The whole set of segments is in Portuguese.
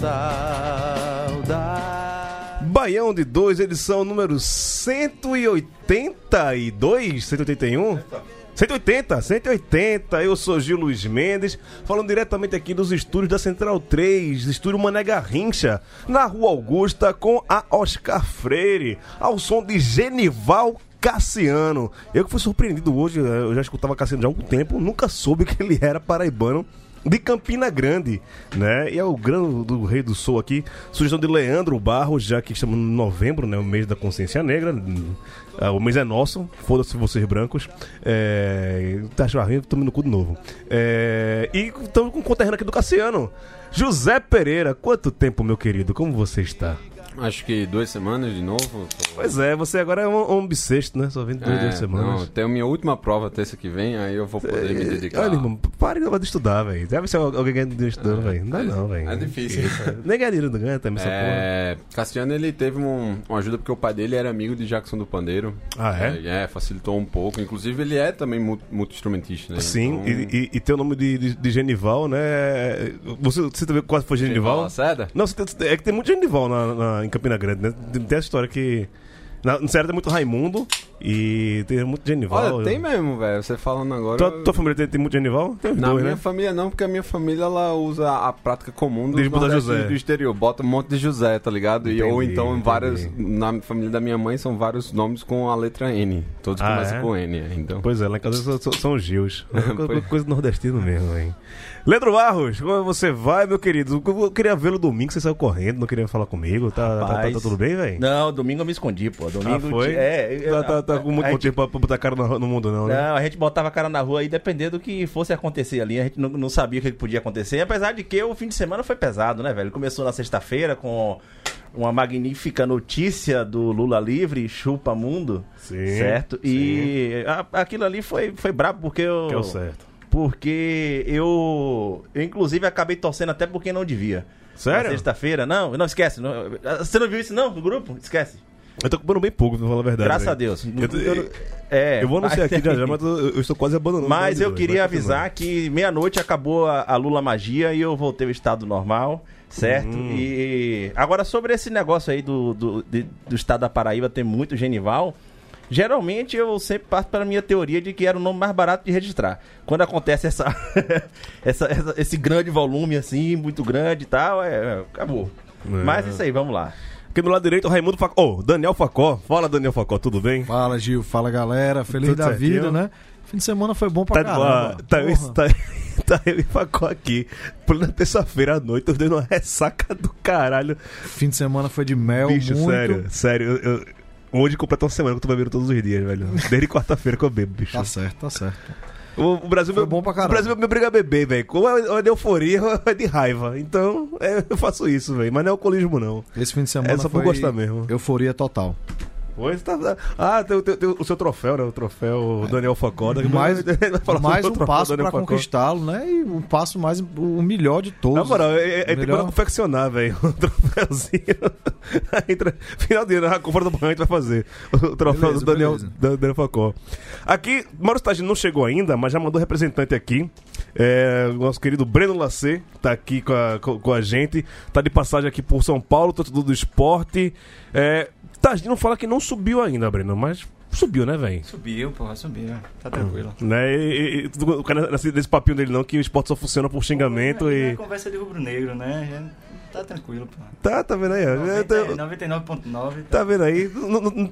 Saudade. Baião de 2, edição número 182, 181? 180, 180. Eu sou Gil Luiz Mendes, falando diretamente aqui dos estúdios da Central 3, estúdio Mané Garrincha, na Rua Augusta, com a Oscar Freire, ao som de Genival Cassiano. Eu que fui surpreendido hoje, eu já escutava Cassiano já há algum tempo, nunca soube que ele era paraibano de Campina Grande, né? E é o grande do Rei do Sul aqui, sugestão de Leandro Barros, já que estamos em novembro, né? O mês da consciência negra. Ah, O mês é nosso, foda-se vocês brancos. É... Tá chavarrinho, tamo no cu de novo. É... E estamos com o conterrâneo aqui do Cassiano. José Pereira, quanto tempo, meu querido? Como você está? Acho que duas semanas de novo. Pois é, você agora é um, um bissexto, né? Só vem duas, É, duas semanas. Não, tenho minha última prova terça que vem, aí eu vou poder me dedicar. Olha, irmão, pare de estudar, velho. Deve ser alguém ganhando dinheiro estudando, velho. Não dá não, velho. é difícil. Nem dinheiro não ganha também, essa porra. É, Cassiano ele teve um, uma ajuda porque o pai dele era amigo de Jackson do Pandeiro. Ah, é? É, facilitou um pouco. Inclusive ele é também mu- multi-instrumentista, né? Sim, Então, e, e, e tem o nome de, de, de Genival, né? Você, você também quase foi Genival? Lacerda? Não, você tem- é que tem muito Genival na, na- em Campina Grande, né? Tem, essa história que. Na, no Ceará tem muito Raimundo e tem muito Genival. Olha, tem mesmo, velho. Você falando agora. Tua, tua família tem, tem muito Genival? Tem Na dois, minha né? família não, porque a minha família ela usa a prática comum dos do exterior. Bota um monte de José, tá ligado? E, ou Entendi, então entendi. várias. Na família da minha mãe são vários nomes com a letra N. Todos Ah, começam é? com N, então. Pois é, lá em casa são, são, Gils. coisa, coisa nordestina mesmo, hein? Leandro Barros, como você vai, meu querido? Eu queria vê-lo domingo, você saiu correndo, não queria falar comigo. Tá, tá- tá, tá tudo bem, velho? Não, domingo eu me escondi, pô. Domingo Ah, foi? É, Tá, tá, tá com muito gente, tempo pra, pra botar cara no, no mundo, não, né? Não, a gente botava a cara na rua aí, dependendo do que fosse acontecer ali. A gente não, não sabia o que podia acontecer. Apesar de que o fim de semana foi pesado, né, velho? Começou na sexta-feira com uma magnífica notícia do Lula livre, chupa mundo. Sim, certo? E a- aquilo ali foi, foi brabo porque eu. Que é o certo. Porque eu, eu, inclusive, acabei torcendo até porque não devia. Sério? Na sexta-feira, não, não esquece. não- você não viu isso, não, no grupo? Esquece. Eu tô ocupando bem pouco, pra falar a verdade. Graças velho. a Deus. Eu, eu- É, eu vou anunciar aqui já já, mas eu, estou quase abandonando. Mas eu queria avisar que meia-noite acabou a, a Lula magia e eu voltei ao estado normal, certo? Hum. E agora sobre esse negócio aí do, do, de- do estado da Paraíba ter muito genival, geralmente eu sempre passo para a minha teoria de que era o nome mais barato de registrar. Quando acontece essa, essa- essa- esse grande volume assim, muito grande e tal, é, é, acabou. É. Mas isso aí, vamos lá. Aqui do lado direito, o Raimundo Facó. Oh, Daniel Facó. Fala, Daniel Facó, tudo bem? Fala, Gil. Fala, galera. Feliz Tudo da certinho? vida, né? Fim de semana foi bom pra Tá, caramba. tá, tá, tá eu e Facó aqui. Plena terça-feira à noite, os dois numa ressaca do caralho. Fim de semana foi de mel, Bicho, muito. sério, sério. eu- eu- hoje completa uma semana que eu tô bebendo todos os dias, velho. Desde quarta-feira que eu bebo, bicho. Tá certo, tá certo. O, Brasil Foi me- bom pra caralho. O Brasil me obriga a beber, velho. Ou é, de euforia ou é de raiva. Então, é, eu faço isso, velho. Mas não é alcoolismo, não. Esse fim de semana É só por foi gostar mesmo. euforia total. Hoje tá. Ah, tem, tem- tem o seu troféu, né? O troféu Daniel Facoda. Mais, falar mais sobre um passo Facó. conquistá-lo, né? E um passo mais, o melhor de todos. Na moral, é, é, é tem Melhor- que confeccionar, velho. O troféuzinho. Entra- final de ano, a compra do banho a gente vai fazer. O troféu Beleza, do Daniel, beleza. da- Daniel Facó. Aqui, Mauro Stagi não chegou ainda, mas já mandou representante aqui. É, o nosso querido Breno Lacê tá aqui com a, com, com a gente. Tá de passagem aqui por São Paulo, torcedor do esporte. É, Tagino fala que não subiu ainda, Breno, mas subiu, né, velho? Subiu, porra, subiu. Tá tranquilo. Né? E, e, e, o cara nesse, nesse papinho dele não, que o esporte só funciona por xingamento É, e. é conversa de rubro-negro, né? Já Tá tranquilo, pô. Tá, tá vendo aí? ó. É, tá- 99.9. Tá vendo aí? Não, não-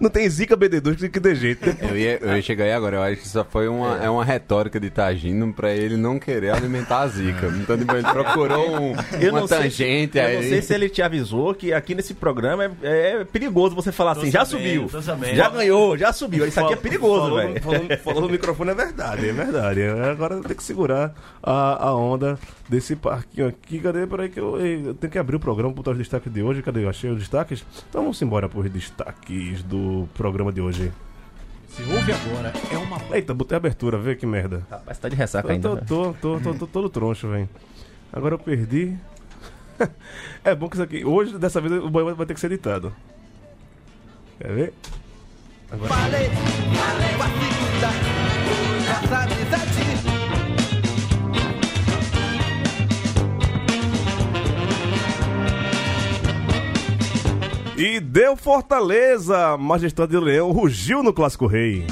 não- tem zica BD2 que, que dê jeito. Eu ia, eu ia chegar aí agora, eu acho que isso foi uma, é. uma retórica de Tagino pra ele não querer alimentar a zica. Então, tipo, ele procurou um, Eu uma tangente Eu aí. não sei se ele te avisou que aqui nesse programa é, é perigoso você falar assim, já sabendo, subiu, tô sabendo. já ganhou, já subiu. Isso aqui é perigoso, velho. Falou, falou no microfone é verdade, é verdade. Agora tem que segurar a, a onda desse parquinho aqui. Cadê? Peraí que eu, eu tenho que abrir o programa, botar os destaques de hoje. Cadê? Eu achei os destaques. Então vamos embora para os destaques do programa de hoje. Se ouve agora, é uma Eita, botei a abertura, vê que merda. Rapaz, tá de ressaca Eu ainda. tô, velho. tô, tô, tô, tô todo troncho, velho. Agora eu perdi. é bom que isso aqui. Hoje, dessa vez, o banho vai- ter que ser editado. Quer ver? Agora. Falei, E deu Fortaleza! Majestade do Leão rugiu no Clássico Rei.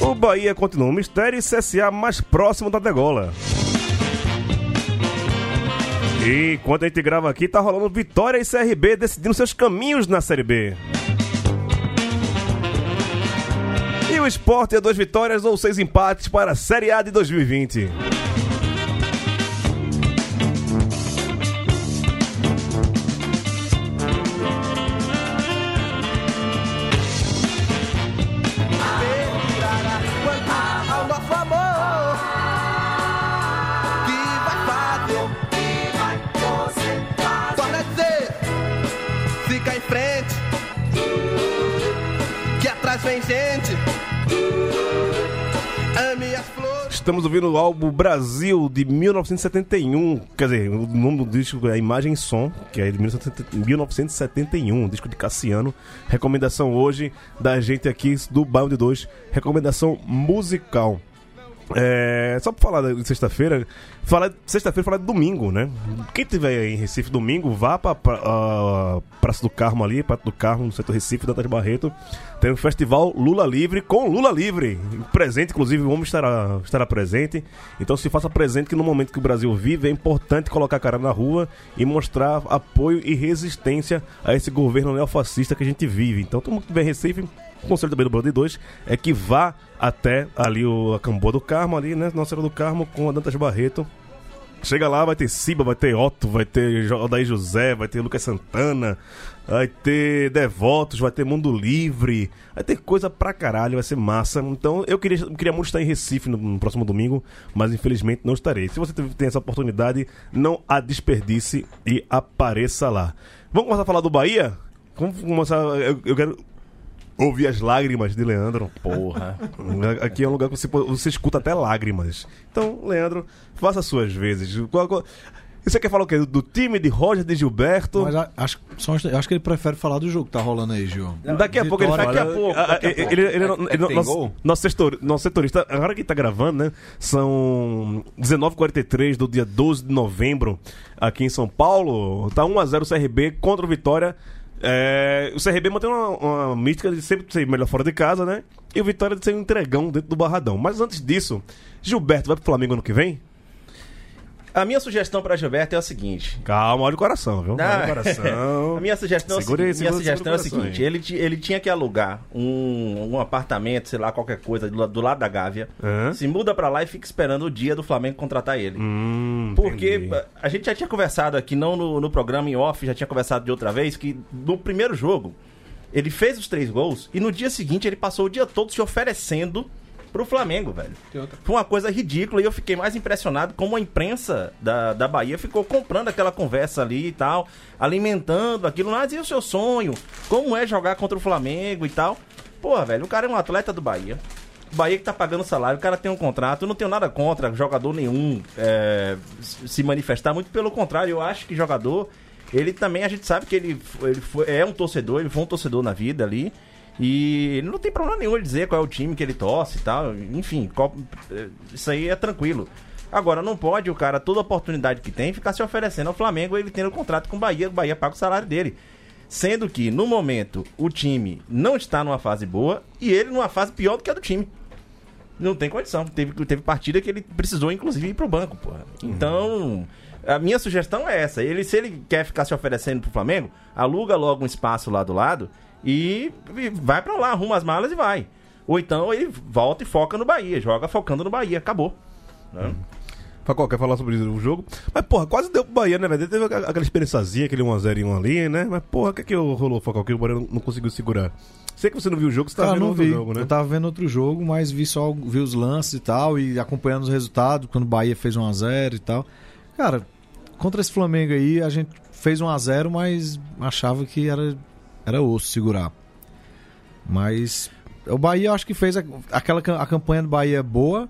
O Bahia continua um mistério e CSA mais próximo da degola. E enquanto a gente grava aqui, tá rolando Vitória e CRB decidindo seus caminhos na Série B. E o Sport é duas vitórias ou seis empates para a Série A de 2020. Estamos ouvindo o álbum Brasil de 1971. Quer dizer, o nome do disco é Imagem e Som, que é de 1971, um disco de Cassiano. Recomendação hoje da gente aqui do de Dois. Recomendação musical. É, só pra falar de sexta-feira, falar sexta-feira falar de domingo, né? Quem tiver em Recife domingo, vá pra, pra a Praça do Carmo ali, Praça do Carmo, no setor Recife, Dantas Barreto. Tem o festival Lula Livre com Lula Livre. Presente, inclusive, o homem estará, estará presente. Então se faça presente que no momento que o Brasil vive, é importante colocar a cara na rua e mostrar apoio e resistência a esse governo neofascista que a gente vive. Então todo mundo que tiver em Recife, o conselho também do Bando 2 é que vá até ali o a do Carmo, ali, né? Nossa Senhora do Carmo com a Dantas Barreto. Chega lá, vai ter Siba, vai ter Otto, vai ter Odair José, vai ter Lucas Santana, vai ter Devotos, vai ter Mundo Livre, vai ter coisa pra caralho, vai ser massa. Então eu queria, queria muito estar em Recife no, no próximo domingo, mas infelizmente não estarei. Se você tem essa oportunidade, não a desperdice e apareça lá. Vamos começar a falar do Bahia? Vamos começar. Eu, eu quero ouvir as lágrimas de Leandro. Porra. Aqui é um lugar que você, você escuta até lágrimas. Então, Leandro, faça as suas vezes. Qual- qual- você quer falar o quê? Do time de Roger de Gilberto? Mas acho, só, acho que ele prefere falar do jogo que tá rolando aí, Gil. Daqui a pouco ele fala. Daqui a pouco, daqui a ele- pouco. ele- ele- É- ele- é nosso, nosso setor- nosso setorista, agora que tá gravando, né? São 19h43 do dia 12 de novembro, aqui em São Paulo. Tá 1x0 o CRB contra o Vitória. É, o CRB mantém uma, uma mística de sempre ser melhor fora de casa, né? E o Vitória de ser um entregão dentro do Barradão. Mas antes disso, Gilberto vai pro Flamengo ano que vem? A minha sugestão pra Gilberto é a seguinte. Calma, olha o coração, viu? Olha o coração. A minha sugestão, Segura é, seguinte, segura- minha sugestão é a o seguinte: ele, ele tinha que alugar um, um apartamento, sei lá, qualquer coisa, do, do lado da Gávea. Hã? Se muda pra lá e fica esperando o dia do Flamengo contratar ele. Hum, Porque entendi. a- a gente já tinha conversado aqui, não no, no programa em off, já tinha conversado de outra vez, que no primeiro jogo ele fez os três gols e no dia seguinte ele passou o dia todo se oferecendo pro Flamengo, velho. Foi uma coisa ridícula e eu fiquei mais impressionado como a imprensa da, da Bahia ficou comprando aquela conversa ali e tal, alimentando aquilo. Mas e o seu sonho? Como é jogar contra o Flamengo e tal? Porra, velho, o cara é um atleta do Bahia. O Bahia que tá pagando salário, o cara tem um contrato. Eu não tenho nada contra jogador nenhum é, se manifestar, muito pelo contrário, eu acho que jogador, ele também, a gente sabe que ele, ele foi- é um torcedor, ele foi um torcedor na vida ali. E ele não tem problema nenhum ele dizer qual é o time que ele torce e tal. Enfim, qual- é, isso aí é tranquilo. Agora, não pode o cara, toda oportunidade que tem, ficar se oferecendo ao Flamengo, ele tendo contrato com o Bahia, o Bahia paga o salário dele. Sendo que, no momento, o time não está numa fase boa e ele numa fase pior do que a do time. Não tem condição. Teve, teve partida que ele precisou, inclusive, ir pro banco, porra. Então, a minha sugestão é essa. Ele, se ele quer ficar se oferecendo pro Flamengo, aluga logo um espaço lá do lado e, e vai pra lá, arruma as malas e vai. Ou então ele volta e foca no Bahia, joga focando no Bahia, acabou. Né? Facol, quer falar sobre o jogo? Mas, porra, quase deu pro Bahia, né, velho? Teve aquela experiênciazinha, aquele 1x0 em 1 ali, né? Mas, porra, o que é que rolou, Facol? Que o Bahia não, conseguiu segurar. Sei que você não viu o jogo, você tá Cara, vendo não outro vi. jogo, né? Eu tava vendo outro jogo, mas vi só vi os lances e tal, e acompanhando os resultados, quando o Bahia fez 1x0 e tal. Cara, contra esse Flamengo aí, a gente fez 1x0, mas achava que era, era osso segurar. Mas o Bahia eu acho que fez a- aquela a campanha do Bahia é boa,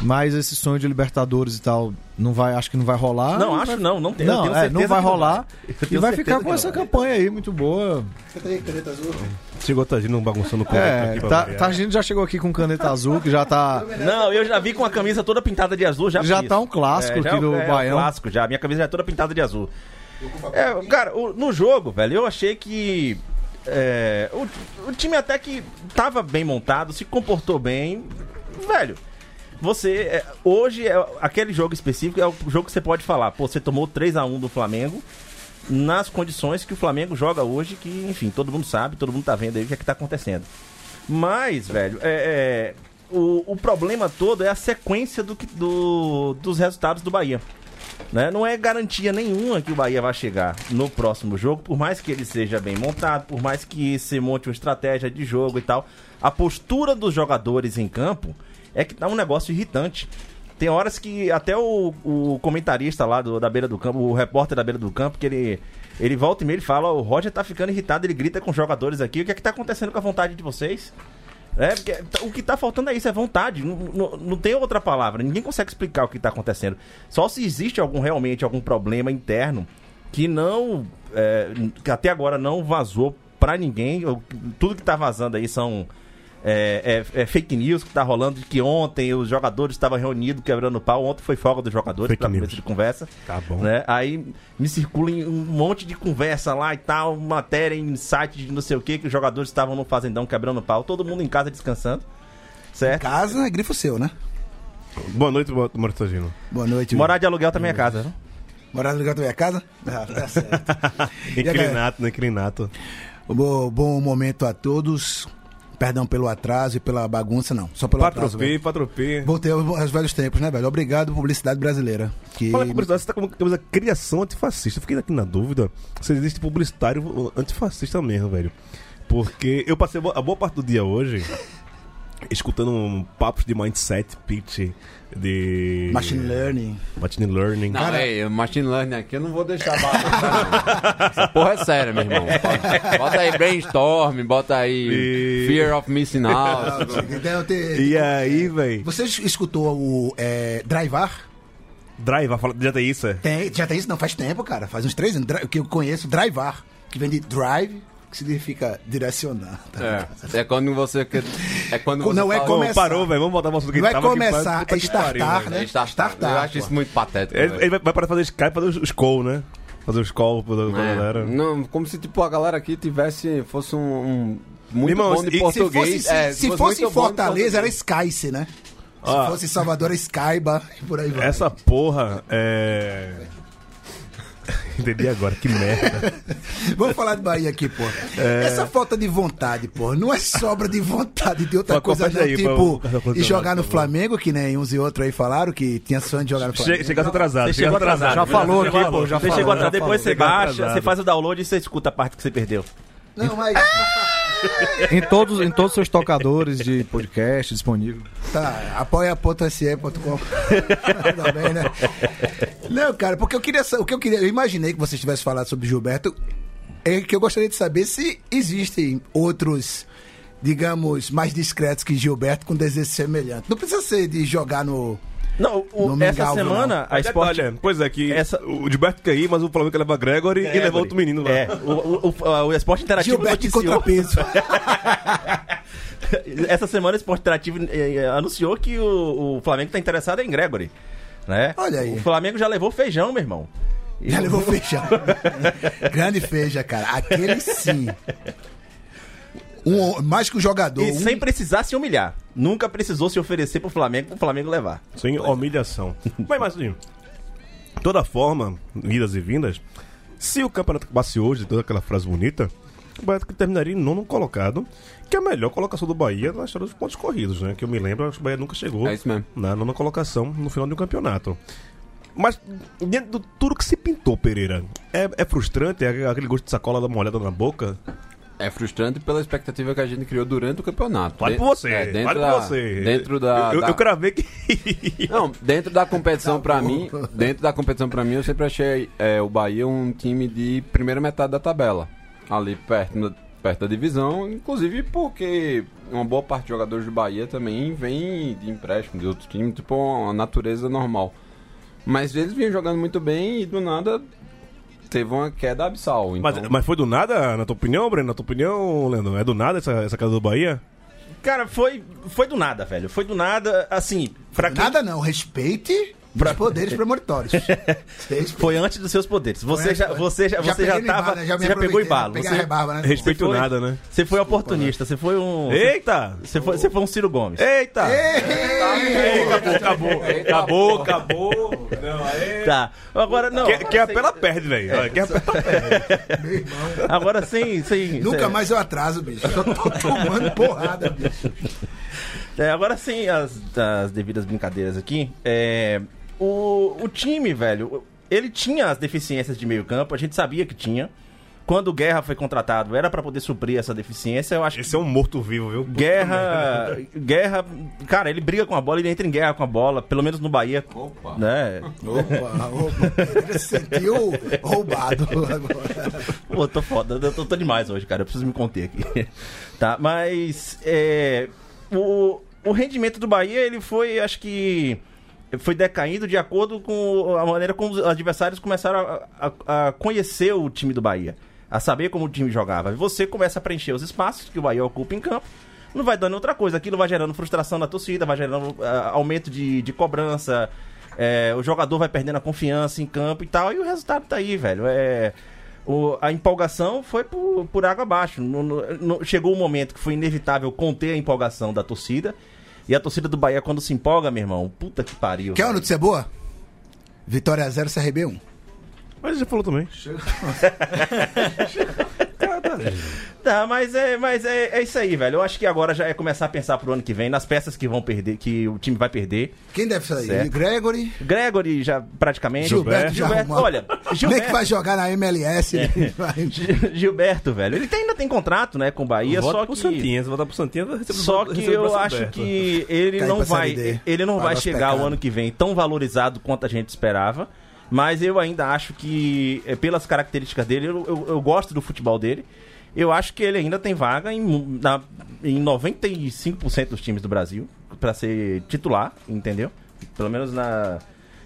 mas esse sonho de Libertadores e tal não vai, acho que não vai rolar. não, E acho vai- não, não tem. Não, tenho é, certeza não vai rolar Eu e tenho vai ficar com não essa vai. campanha aí muito boa. Chegou Tagino bagunçando o É, aqui tá. Targino já chegou aqui com caneta azul, que já tá Não, eu já vi com a camisa toda pintada de azul, já Já fiz. tá um clássico já aqui é- do é um Baião. clássico já, minha camisa já é toda pintada de azul. É, cara, o- no jogo, velho, eu achei que é, o, o time até que tava bem montado, se comportou bem. Velho, você. é, hoje, é, aquele jogo específico é o jogo que você pode falar. Pô, você tomou 3 a 1 do Flamengo nas condições que o Flamengo joga hoje, que, enfim, todo mundo sabe, todo mundo tá vendo aí o que é que tá acontecendo. Mas, velho, é, é, o, o problema todo é a sequência do, do- dos resultados do Bahia. Né? Não é garantia nenhuma que o Bahia vai chegar no próximo jogo, por mais que ele seja bem montado, por mais que se monte uma estratégia de jogo e tal. A postura dos jogadores em campo é que tá um negócio irritante. Tem horas que até o, o comentarista lá do- da beira do campo, o repórter da beira do campo, que ele, ele volta e meia, ele fala, "Ó, o Roger tá ficando irritado, ele grita com os jogadores aqui, o que é que tá acontecendo com a vontade de vocês? É, porque o que tá faltando é isso, é vontade. Não, não, não tem outra palavra. Ninguém consegue explicar o que tá acontecendo. Só se existe algum realmente algum problema interno que não. é, que até agora não vazou pra ninguém. Tudo que tá vazando aí são. É, é- é fake news que tá rolando de que ontem os jogadores estavam reunidos quebrando pau. Ontem foi folga dos jogadores Fake pra news. começo de conversa. Tá bom. Né? Aí me circula em um monte de conversa lá e tal, matéria em site de não sei o que, que os jogadores estavam no fazendão quebrando pau, todo mundo em casa descansando. Certo? Casa é grifo seu, né? Boa noite, Tagino. Boa noite. Morar de aluguel também é casa, né? Morar no lugar da minha casa? Ah, tá certo. Inclinato, né? Inclinato. bom, bom momento a todos. Perdão pelo atraso e pela bagunça, não. Só pelo atraso. Patropê, velho. patropê. Voltei aos, velhos tempos, né, velho? Obrigado, publicidade brasileira. Que... Fala curiosidade, você tá com a camisa criação antifascista. Fiquei aqui na dúvida se existe publicitário antifascista mesmo, velho. Porque eu passei a boa parte do dia hoje escutando um papos de mindset, pitch, de. Machine Learning. Machine Learning. Não, ei, o Machine Learning aqui eu não vou deixar não. Essa porra é séria, meu irmão. Bota aí Brainstorm, bota aí E- Fear of Missing Out. então, E aí, velho? Você escutou o é, Drivar? Já tem isso, é? Tem, já tem isso? Não, faz tempo, cara. Faz uns três anos. Que eu conheço, Drivar. Que vem de drive, que significa direcionar. tá? É, é quando você. quer- É quando você Não é fala- Pô, Começar. parou, velho. Vamos voltar pro assunto que Não é aqui, começar, puta é que pariu, startar, velho. né? É. Startup, Eu acho isso muito patético. Ele, ele vai, vai parar de fazer Skype, fazer os, call, né? Fazer os call pra, pra É, galera. não, como se tipo a galera aqui tivesse fosse um, um muito Irmão, bom de e se Se português. fosse, é, se fosse em Fortaleza, era português. Skyce, né? Ah. Se fosse em Salvador, era Skyba e por aí vai. Essa porra é. Entendi agora, que merda. Vamos falar de Bahia aqui, pô. É. Essa falta de vontade, pô, não é sobra de vontade de outra Pô, coisa, não. aí, tipo, pra- de jogar no. Flamengo, que nem uns e outros aí falaram que tinha sonho de jogar no Flamengo. Che chegasse atrasado. Você chegou atrasado. Já falou aqui, pô, já Você falou, chegou já atrasado, depois falou. você baixa, atrasado. você faz o download e você escuta a parte que você perdeu. Não, mas. Em todos, em todos os seus tocadores de podcast disponível. Tá, apoia.se.com. Tá né? Não, cara, porque eu queria o que eu queria, eu imaginei que vocês tivessem falado sobre Gilberto, é que eu gostaria de saber se existem outros, digamos, mais discretos que Gilberto com desejo semelhante. Não precisa ser de jogar no Não, o- No essa semana a Sport Olha, pois é, que Essa- o Gilberto quer ir, mas o Flamengo quer levar Gregory e levar outro menino lá. É, o, o, o, o Esporte Interativo Gilberto noticiou- contrapeso. Essa semana o Esporte Interativo eh, eh, anunciou que o, o Flamengo tá interessado em Gregory. Né? Olha aí. O Flamengo já levou feijão, meu irmão. Já levou feijão. Grande feija, cara. Aquele sim. Um, mais que o jogador. E um- sem precisar se humilhar. Nunca precisou se oferecer pro Flamengo, pro Flamengo levar. Sem humilhação. Mas, assim, toda forma, idas e vindas, se o campeonato acabasse hoje, toda aquela frase bonita, o Bahia terminaria em nono colocado, que é a melhor colocação do Bahia na história dos pontos corridos, né? Que eu me lembro, acho que o Bahia nunca chegou É isso mesmo. na nona colocação no final de um campeonato. Mas, dentro de tudo que se pintou, Pereira, é, é frustrante, é aquele gosto de sacola da molhada na boca. É frustrante pela expectativa que a gente criou durante o campeonato. Vale por você, é, dentro vale da, por você. Dentro da. Eu, da- eu cravei que. Não, dentro da competição pra mim, dentro da competição para mim, eu sempre achei é, o Bahia um time de primeira metade da tabela, ali perto da, perto da divisão, inclusive porque uma boa parte de jogadores do Bahia também vem de empréstimo de outros times, tipo uma natureza normal. Mas eles vinham jogando muito bem e do nada teve uma queda abissal. Então, Mas, mas foi do nada, na tua opinião, Breno? Na tua opinião, Leandro? É do nada essa, essa casa do Bahia? Cara, foi, foi do nada, velho. Foi do nada, assim, pra quem Nada não, respeite os poderes premonitórios. Foi antes dos seus poderes. Você já, você já, já você já tava, embalo, já você já pegou embalo. Você, rebarba, né? Respeito foi- nada, né? você foi oportunista, você foi um, Eita! você foi, você foi um Ciro Gomes. Eita! Acabou, acabou, acabou, acabou. Não, aí... Tá. Agora não. Quer, agora quer sem- apela perde, velho. Olha, Quer apela perde. Meu irmão. Agora sem, sem Nunca mais eu atraso, bicho. Eu tô tomando porrada, bicho. É, agora sim, as, as devidas brincadeiras aqui. É, o, o time, velho, ele tinha as deficiências de meio campo, a gente sabia que tinha. Quando o Guerra foi contratado, era pra poder suprir essa deficiência. Eu acho que Esse é um morto-vivo, viu? Guerra, Guerra, cara, ele briga com a bola, ele entra em guerra com a bola, pelo menos no Bahia, Opa. né? Opa, opa. Ele se sentiu roubado agora. Pô, tô foda, eu tô, tô demais hoje, cara. Eu preciso me conter aqui. tá, mas é, o, o rendimento do Bahia, ele foi, acho que. Foi decaindo de acordo com a maneira como os adversários começaram a, a- a conhecer o time do Bahia, a saber como o time jogava. Você começa a preencher os espaços que o Bahia ocupa em campo, não vai dando outra coisa. Aquilo vai gerando frustração na torcida, vai gerando ah, aumento de, de cobrança, é, o jogador vai perdendo a confiança em campo e tal, e o resultado tá aí, velho. É, o- a empolgação foi por, por água abaixo. No- no- no- chegou um momento que foi inevitável conter a empolgação da torcida. E a torcida do Bahia, quando se empolga, meu irmão, puta que pariu. Quer uma notícia boa? Vitória 0 CRB 1. Mas ele já falou também. Tá, mas é, mas é, é isso aí, velho. Eu acho que agora já é começar a pensar pro ano que vem, nas peças que vão perder, que o time vai perder. Quem deve sair? Certo. Gregory. Gregory já praticamente. Gilberto, já Gilberto, arrumou. olha, Nem que Gilberto, vai jogar na MLS. vai- Gilberto, velho. Ele tem- ainda tem contrato, né, com o Bahia, Volta só pro que Santinha, se voltar pro Santinha, vai receber Só que eu acho que ele Cai não vai, ele não Vai chegar o ano que vem tão valorizado quanto a gente esperava. Mas eu ainda acho que, eh, pelas características dele, eu, eu- eu gosto do futebol dele. Eu acho que ele ainda tem vaga em, na- em 95% dos times do Brasil pra ser titular, entendeu? Pelo menos na,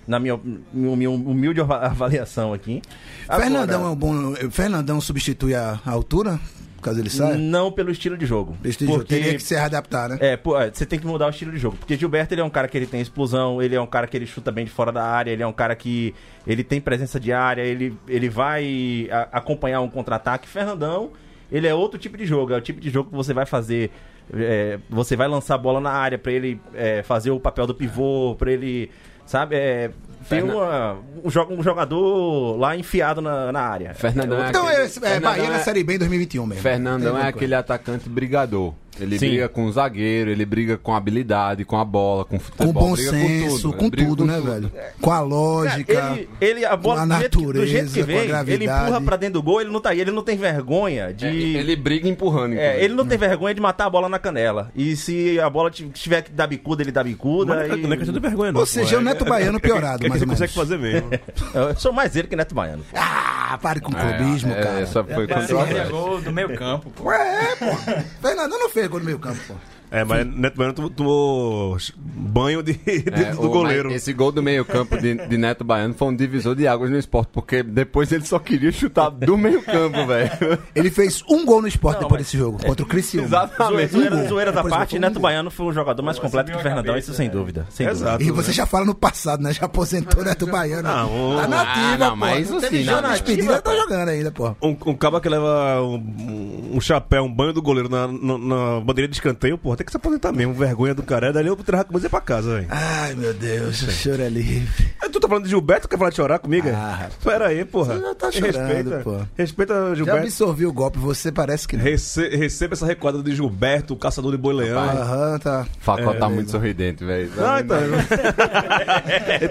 na minha, minha humilde ava- avaliação aqui. Agora, Fernandão é um bom. Fernandão substitui a, a altura, caso ele saia? Não pelo estilo de jogo. Este porque- Teria que se readaptar, né? É, pô, é, você tem que mudar o estilo de jogo. Porque Gilberto, ele é um cara que ele tem explosão, ele é um cara que ele chuta bem de fora da área, ele é um cara que ele tem presença de área, ele, ele vai a- acompanhar um contra-ataque. Fernandão, ele é outro tipo de jogo, é o tipo de jogo que você vai fazer... é, você vai lançar a bola na área pra ele é, fazer o papel do pivô, pra ele, sabe, é, Fernan- uma- um, jo- um jogador lá enfiado na, na área. Fernandão é Então aquele- é, é Bahia na é- Série B em 2021 mesmo. Fernandão Tem é aquele atacante brigador. Ele Sim. briga com o zagueiro, ele briga com habilidade, com a bola, com Com futebol. bom briga senso, Ele com briga tudo, né, velho? Com a lógica. Ele, ele a bola com a do jeito que- do jeito natureza, que com a vem, ele empurra pra dentro do gol, ele não tá aí, ele não tem vergonha de. É, Ele briga empurrando. É, ele não tem vergonha de matar a bola na canela. E se a bola tiver que dar bicuda, ele dá bicuda. Mas não é e- não é questão de vergonha, não. Ou seja, é o Neto Baiano piorado, É que mais você ou menos. consegue fazer mesmo. Eu sou mais ele que Neto Baiano. Ah, pare com É, clubismo, é, cara. Essa foi controversa. gol do meio campo, pô. Ué, é, pô. Fernandão não fez gol no meio campo, pô. É, mas Neto Baiano tomou- tomou banho de, de- É, do o- goleiro. mas Esse gol do meio-campo de, de Neto Baiano foi um divisor de águas no esporte, porque depois ele só queria chutar do meio-campo, velho. Ele fez um gol no esporte depois desse jogo, contra o Criciúma. Exatamente. Zoeira, zoeira da Depois parte, um Neto gol. Baiano foi o jogador mais completo que o Fernandão, isso sem dúvida. Sem dúvida. Exato. E você já fala no passado, né? Já aposentou Neto Baiano. Não, tá na ah, ativa, não, pô. mas não isso teve sim, na despedida, tá jogando ainda, pô. Um, um cabo que leva um, um chapéu, um banho do goleiro na, na, na bandeirinha de escanteio, porra, tem que se aposentar mesmo. Vergonha do cara. Dali eu trago a camisa pra casa, velho. Ai, meu Deus, o choro é livre. Tu tá falando de Gilberto? Quer falar de chorar comigo? Ah, Pera aí, porra. Você já tá chorando, Respeita, pô. respeita Já Gilberto. absorvi o golpe, você parece que não. Rece- receba essa recuada de Gilberto, o caçador de boi leão. Aham, tá. Facó tá muito sorridente, velho. Não, então.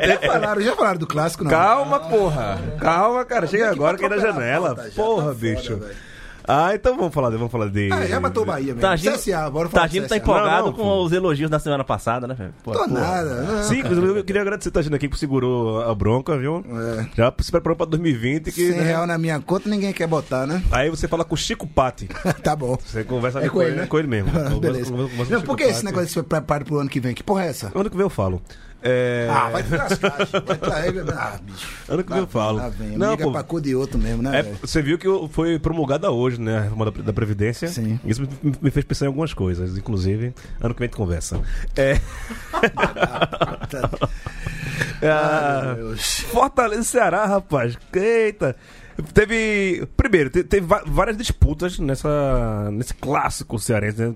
Já falaram, já falaram do clássico, não? Calma, porra. Calma, cara. Chega que agora aqui na atropelar a janela. já, Porra, tá bicho. Ah, então vamos falar, de- vamos falar de. Ah, já matou o Bahia mesmo. Tagino, CSA, bora falar tá empolgado Não, não, com os elogios da semana passada, né, velho? Tô nada. não, Sim, inclusive eu queria agradecer a Tagino aqui que segurou a bronca, viu? É. Já se preparou pra 2020. Que, 100 né? real na minha conta ninguém quer botar, né? Aí você fala com o Chico Patti. tá bom. Você conversa É com, com ele, né? com ele mesmo. Beleza. conversa- conversa Não, por que esse negócio de se prepare pro ano que vem? Que porra é essa? Ano que vem eu falo. É... Ah, vai te lascar. vai meu- Ah, bicho. Ano que vem eu falo. Lá vem. Não, Amiga pô, pra cor de outro mesmo, né? É, você viu que foi promulgada hoje, né? A reforma da, da Previdência. Sim. Isso me, me fez pensar em algumas coisas, inclusive, ano que vem a gente conversa. É. Ah, meu Deus. Fortaleza Ceará, rapaz. Eita. Teve. Primeiro, te- teve várias disputas nessa, nesse clássico cearense. Né?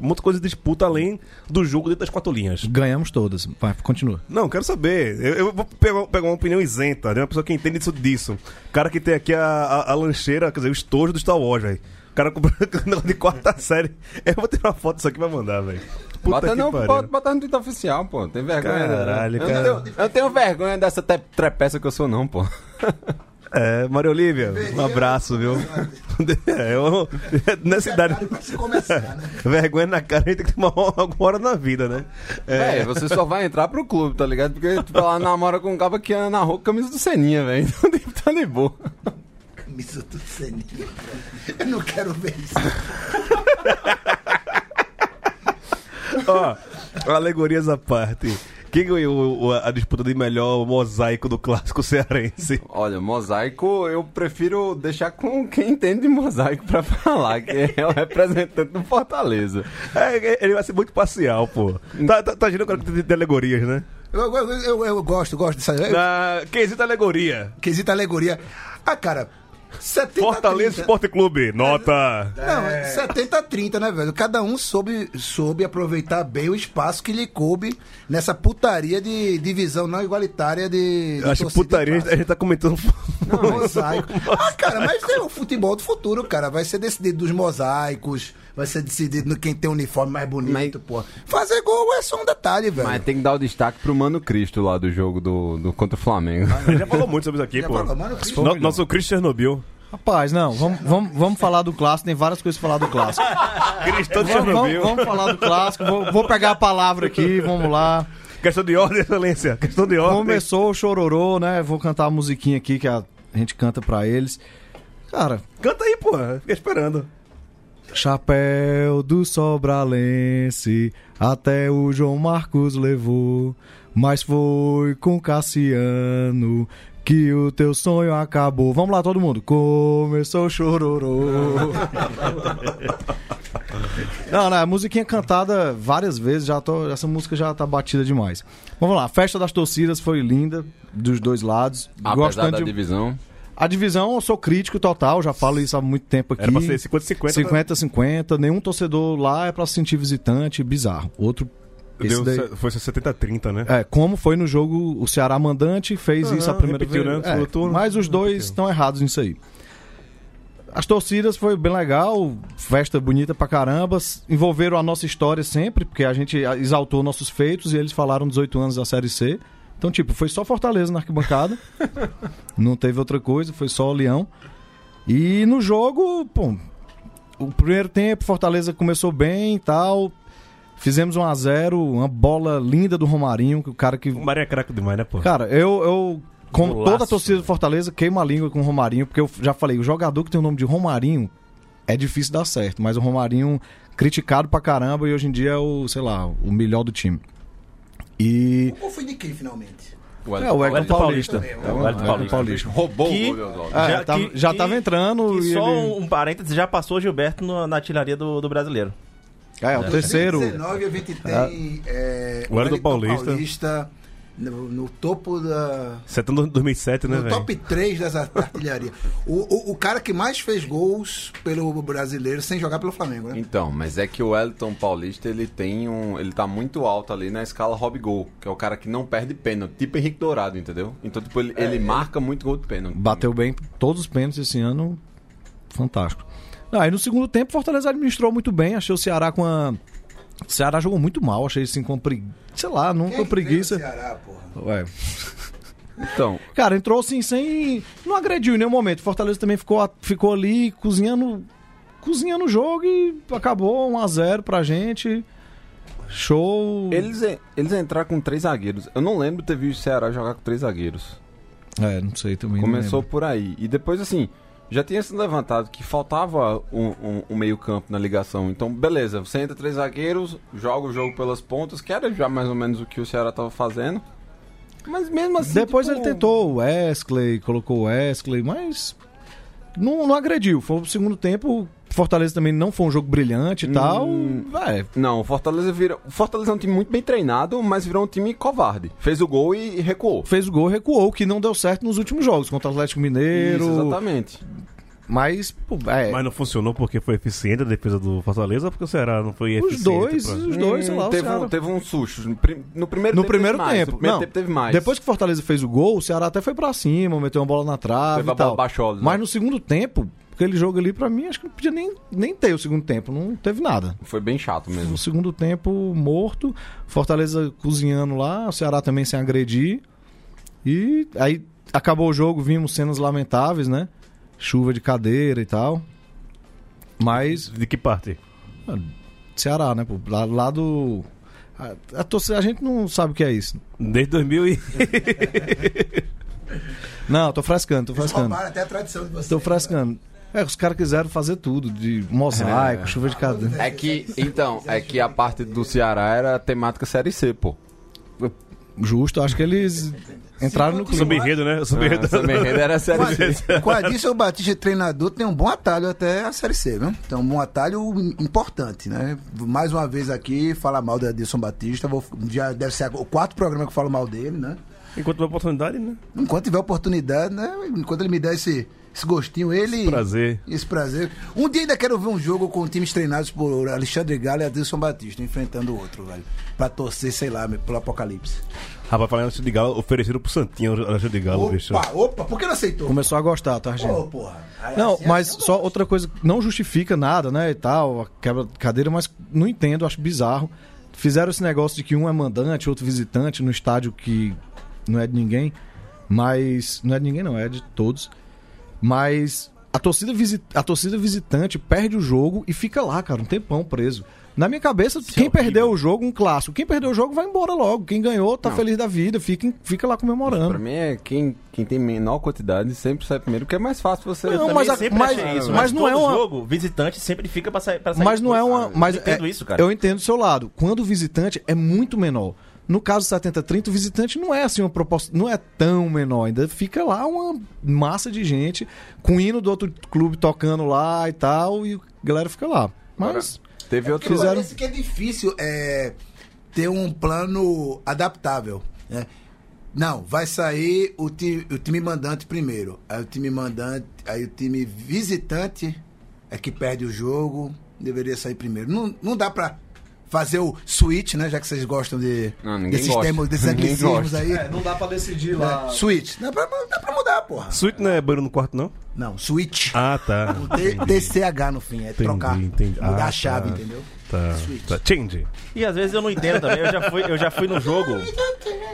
Muita coisa de disputa além do jogo dentro das quatro linhas. Ganhamos todas. Vai, continua. Não, quero saber. Eu, eu vou pegar, pegar uma opinião isenta, né? Uma pessoa que entende isso disso. O cara que tem aqui a, a, a lancheira, quer dizer, o estojo do Star Wars, velho. O cara comprou de quarta série. Eu vou tirar uma foto disso aqui e vai mandar, velho. Puta Bota, não, bota, bota no Twitter oficial, pô. Tem vergonha. Caralho, né? cara. Eu, não tenho, eu não tenho vergonha dessa trepeça que eu sou, não, pô. É, Maria Olívia, um abraço, viu? É, eu, nessa idade. Pra se começar, né? Vergonha na cara, a gente tem que tomar uma- alguma hora na vida, né? É, você só vai entrar pro clube, tá ligado? Porque tu vai lá namora com um cara que anda na rua com camisa do Seninha, velho. Então tem que tá de boa. Camisa do Seninha. Eu não quero ver isso. Ó, alegorias à parte. Quem ganhou a disputa de melhor mosaico do clássico cearense? Olha, mosaico eu prefiro deixar com quem entende de mosaico pra falar, que é o representante do Fortaleza. É, ele vai ser muito parcial, pô. Tá, tá, tá girando com de alegorias, né? Eu, eu, eu, eu gosto, gosto dessa. Eu, Na quesito alegoria. quesita alegoria. Ah, cara, 70 Fortaleza 30. Esporte Clube, nota. Não, é 70 30, né, velho? Cada um soube, soube aproveitar bem o espaço que lhe coube nessa putaria de divisão não igualitária de. de Acho que putaria a gente, tá comentando. Mosaico. Ah, cara, mas é o futebol do futuro, cara. Vai ser decidido dos mosaicos, vai ser decidido no quem tem o uniforme mais bonito, Mas- pô. Fazer gol é só um detalhe, velho. Mas tem que dar o destaque pro Mano Cristo lá do jogo do, do contra o Flamengo. A gente já falou muito sobre isso aqui, Já pô. falou, mano, Cristo. No- nosso Christian Chernobyl. Rapaz, não, vamos, vamos, vamos falar do clássico, tem várias coisas pra falar do clássico. Cristão de Vamos, vamos falar do clássico, vou, vou pegar a palavra aqui, vamos lá. Questão de ordem, excelência. Questão de ordem. Começou o chororô, né? Vou cantar a musiquinha aqui que a gente canta pra eles. Cara, Canta aí, pô. Fica esperando. Chapéu do Sobralense, até o João Marcos levou, mas foi com Cassiano que o teu sonho acabou. Vamos lá, todo mundo. Começou o chororô. Não, não, a musiquinha cantada várias vezes, já tô, essa música já tá batida demais. Vamos lá, a festa das torcidas foi linda, dos dois lados. Apesar Gostando da de- divisão. A divisão, eu sou crítico total, já falo isso há muito tempo aqui. Era pra ser 50-50. né? 50-50, nenhum torcedor lá é pra se sentir visitante, bizarro. Outro. Deu, daí, Foi 70-30, né? é, como foi no jogo, o Ceará mandante fez isso a primeira repetiu, vez. né? É, mas os dois estão errados nisso aí. As torcidas foi bem legal, festa bonita pra caramba. Envolveram a nossa história sempre, porque a gente exaltou nossos feitos e eles falaram 18 anos da Série C. Então, tipo, foi só Fortaleza na arquibancada. não teve outra coisa, foi só o Leão. E no jogo, pô, o primeiro tempo, Fortaleza começou bem e tal. Fizemos 1 a 0 uma bola linda do Romarinho, que o cara que O Maria é craque demais, né, pô? Cara, eu, eu como Golaço. toda a torcida do Fortaleza, queima a língua com o Romarinho, porque eu já falei, o jogador que tem o nome de Romarinho é difícil dar certo. Mas o Romarinho, criticado pra caramba, e hoje em dia é o, sei lá, o melhor do time. E. Qual foi de quem, finalmente? O É, o Paulista. Paulista. É, o Wellington Elton Paulista. Roubou Que- o. Ah, Já- tava- que- já que- tava entrando E só ele... um, parênteses, já passou o Gilberto no- na artilharia do, do brasileiro. É, o terceiro. 19 a gente tem é, O Hélio do Paulista. Paulista no, no topo da. Setembro de 2007, né, No velho? top 3 das artilharias. O, o, o cara que mais fez gols pelo brasileiro sem jogar pelo Flamengo, né? Então, mas é que o Wellington Paulista, ele tem um. Ele tá muito alto ali na escala Rob Gol, que é o cara que não perde pênalti, tipo Henrique Dourado, entendeu? Então, tipo, ele, ele marca muito gol de pênalti. Bateu bem todos os pênaltis esse ano. Fantástico. Aí no segundo tempo, o Fortaleza administrou muito bem. Achei o Ceará com a. O Ceará jogou muito mal. Achei assim com preguiça. Sei lá, não com preguiça. Veio do Ceará, porra. Ué. Então, Cara, entrou assim sem. Não agrediu em nenhum momento. O Fortaleza também ficou, ficou ali cozinhando. Cozinhando o jogo e acabou 1x0 pra gente. Show. eles, eles entraram com três zagueiros. Eu não lembro de ter visto o Ceará jogar com três zagueiros. É, não sei também. Começou por aí. E depois, assim, já tinha sido levantado que faltava um, um- um meio-campo na ligação. Então, beleza, você entra três zagueiros, joga o jogo pelas pontas, que era já mais ou menos o que o Ceará tava fazendo. Mas mesmo assim. Depois tipo, ele tentou o Wesley, colocou o Wesley, mas não, não agrediu. Foi o segundo tempo. Fortaleza também não foi um jogo brilhante e tal. Hum. É, Não, Fortaleza vira. O Fortaleza é um time muito bem treinado, mas virou um time covarde. Fez o gol e recuou. fez o gol, recuou, que não deu certo nos últimos jogos contra o Atlético Mineiro. Isso, exatamente. Mas, pô, é, Mas não funcionou porque foi eficiente a defesa do Fortaleza ou porque o Ceará não foi os eficiente? dois, pra- os dois, sei lá, o teve, Ceará- um, teve um susto. No, prim- no primeiro No tempo primeiro teve mais, tempo. No primeiro não, tempo teve mais. Depois que o Fortaleza fez o gol, o Ceará até foi pra cima, meteu uma bola na trave Teve a e tal. bola baixola, né? Mas no segundo tempo, aquele jogo ali, pra mim, acho que não podia nem, nem ter o segundo tempo. Não teve nada. Foi bem chato mesmo. No segundo tempo, morto. Fortaleza cozinhando lá, o Ceará também sem agredir. E aí acabou o jogo, vimos cenas lamentáveis, né? Chuva de cadeira e tal. Mas, De que parte? Ceará, né? pô? Lá, lá do. A, a, torcida- a gente não sabe o que é isso. Desde 2000 e... Não, tô frescando, tô Eles roubaram até a tradição de vocês. Tô frescando. É, os caras quiseram fazer tudo, de mosaico, chuva de cadeira. É que, então, é que a parte do Ceará era a temática Série C, pô. Justo, acho que eles entraram no clube. Sub-enredo, né? Sub-enredo. Essa merda era a Série C. Com a Adilson Batista treinador tem um bom atalho até a Série C, viu? Tem um bom atalho importante, né? Mais uma vez aqui, falar mal do Adilson Batista. Vou, já deve ser o quarto programa que eu falo mal dele, né? Enquanto tiver oportunidade, né? Enquanto tiver oportunidade, né? Enquanto ele me der esse, esse gostinho, ele. Esse prazer. Esse prazer. Um dia ainda quero ver um jogo com times treinados por Alexandre Galo e Adilson Batista, enfrentando o outro, velho. Pra torcer, sei lá, pelo apocalipse. Rapaz, falando de Galo, ofereceram pro Santinho o Alexandre de Galo, bicho. Opa, opa, por que não aceitou? Começou a gostar, tá, gente? Ô, porra. Aí, Não, assim, mas assim eu só gosto. outra coisa, não justifica nada, né, e tal, a quebra de cadeira, mas não entendo, acho bizarro. Fizeram esse negócio de que um é mandante, outro visitante no estádio que não é de ninguém, mas não é de ninguém não, é de todos. Mas a torcida, visi- a torcida visitante perde o jogo e fica lá, cara, um tempão preso. Na minha cabeça, quem perdeu o jogo, um clássico. Quem perdeu o jogo vai embora logo. Quem ganhou tá feliz da vida, fica, fica lá comemorando. Pra mim é quem, quem tem menor quantidade sempre sai primeiro, porque é mais fácil você. Não, mas a- mas- isso, mas não é uma- jogo, visitante sempre fica pra sair, pra sair Mas não é uma. Mas eu entendo é- isso, cara. Eu entendo do seu lado. Quando o visitante é muito menor. No caso 70-30, o visitante não é assim uma proposta. Não é tão menor. Ainda fica lá uma massa de gente com o hino do outro clube tocando lá e tal. E a galera fica lá. Mas. Teve outro. Porque Fizeram- parece que é difícil é, ter um plano adaptável. Né? Não, vai sair o time, o time mandante primeiro. Aí o time mandante, aí o time visitante é que perde o jogo, deveria sair primeiro. Não, não dá pra fazer o switch, né? Já que vocês gostam de Não, desses gosta. termos, desses anglicismos aí. não dá pra decidir né? Switch. Dá pra, dá pra mudar, porra. Suíte não é banheiro no quarto, não? Não, switch. Ah, tá. TCH no fim, é trocar. entendi. Mudar Ah, a chave, tá. entendeu? Tá. Switch. tá. Change. E às vezes eu não entendo também. Eu já fui, eu já fui no jogo.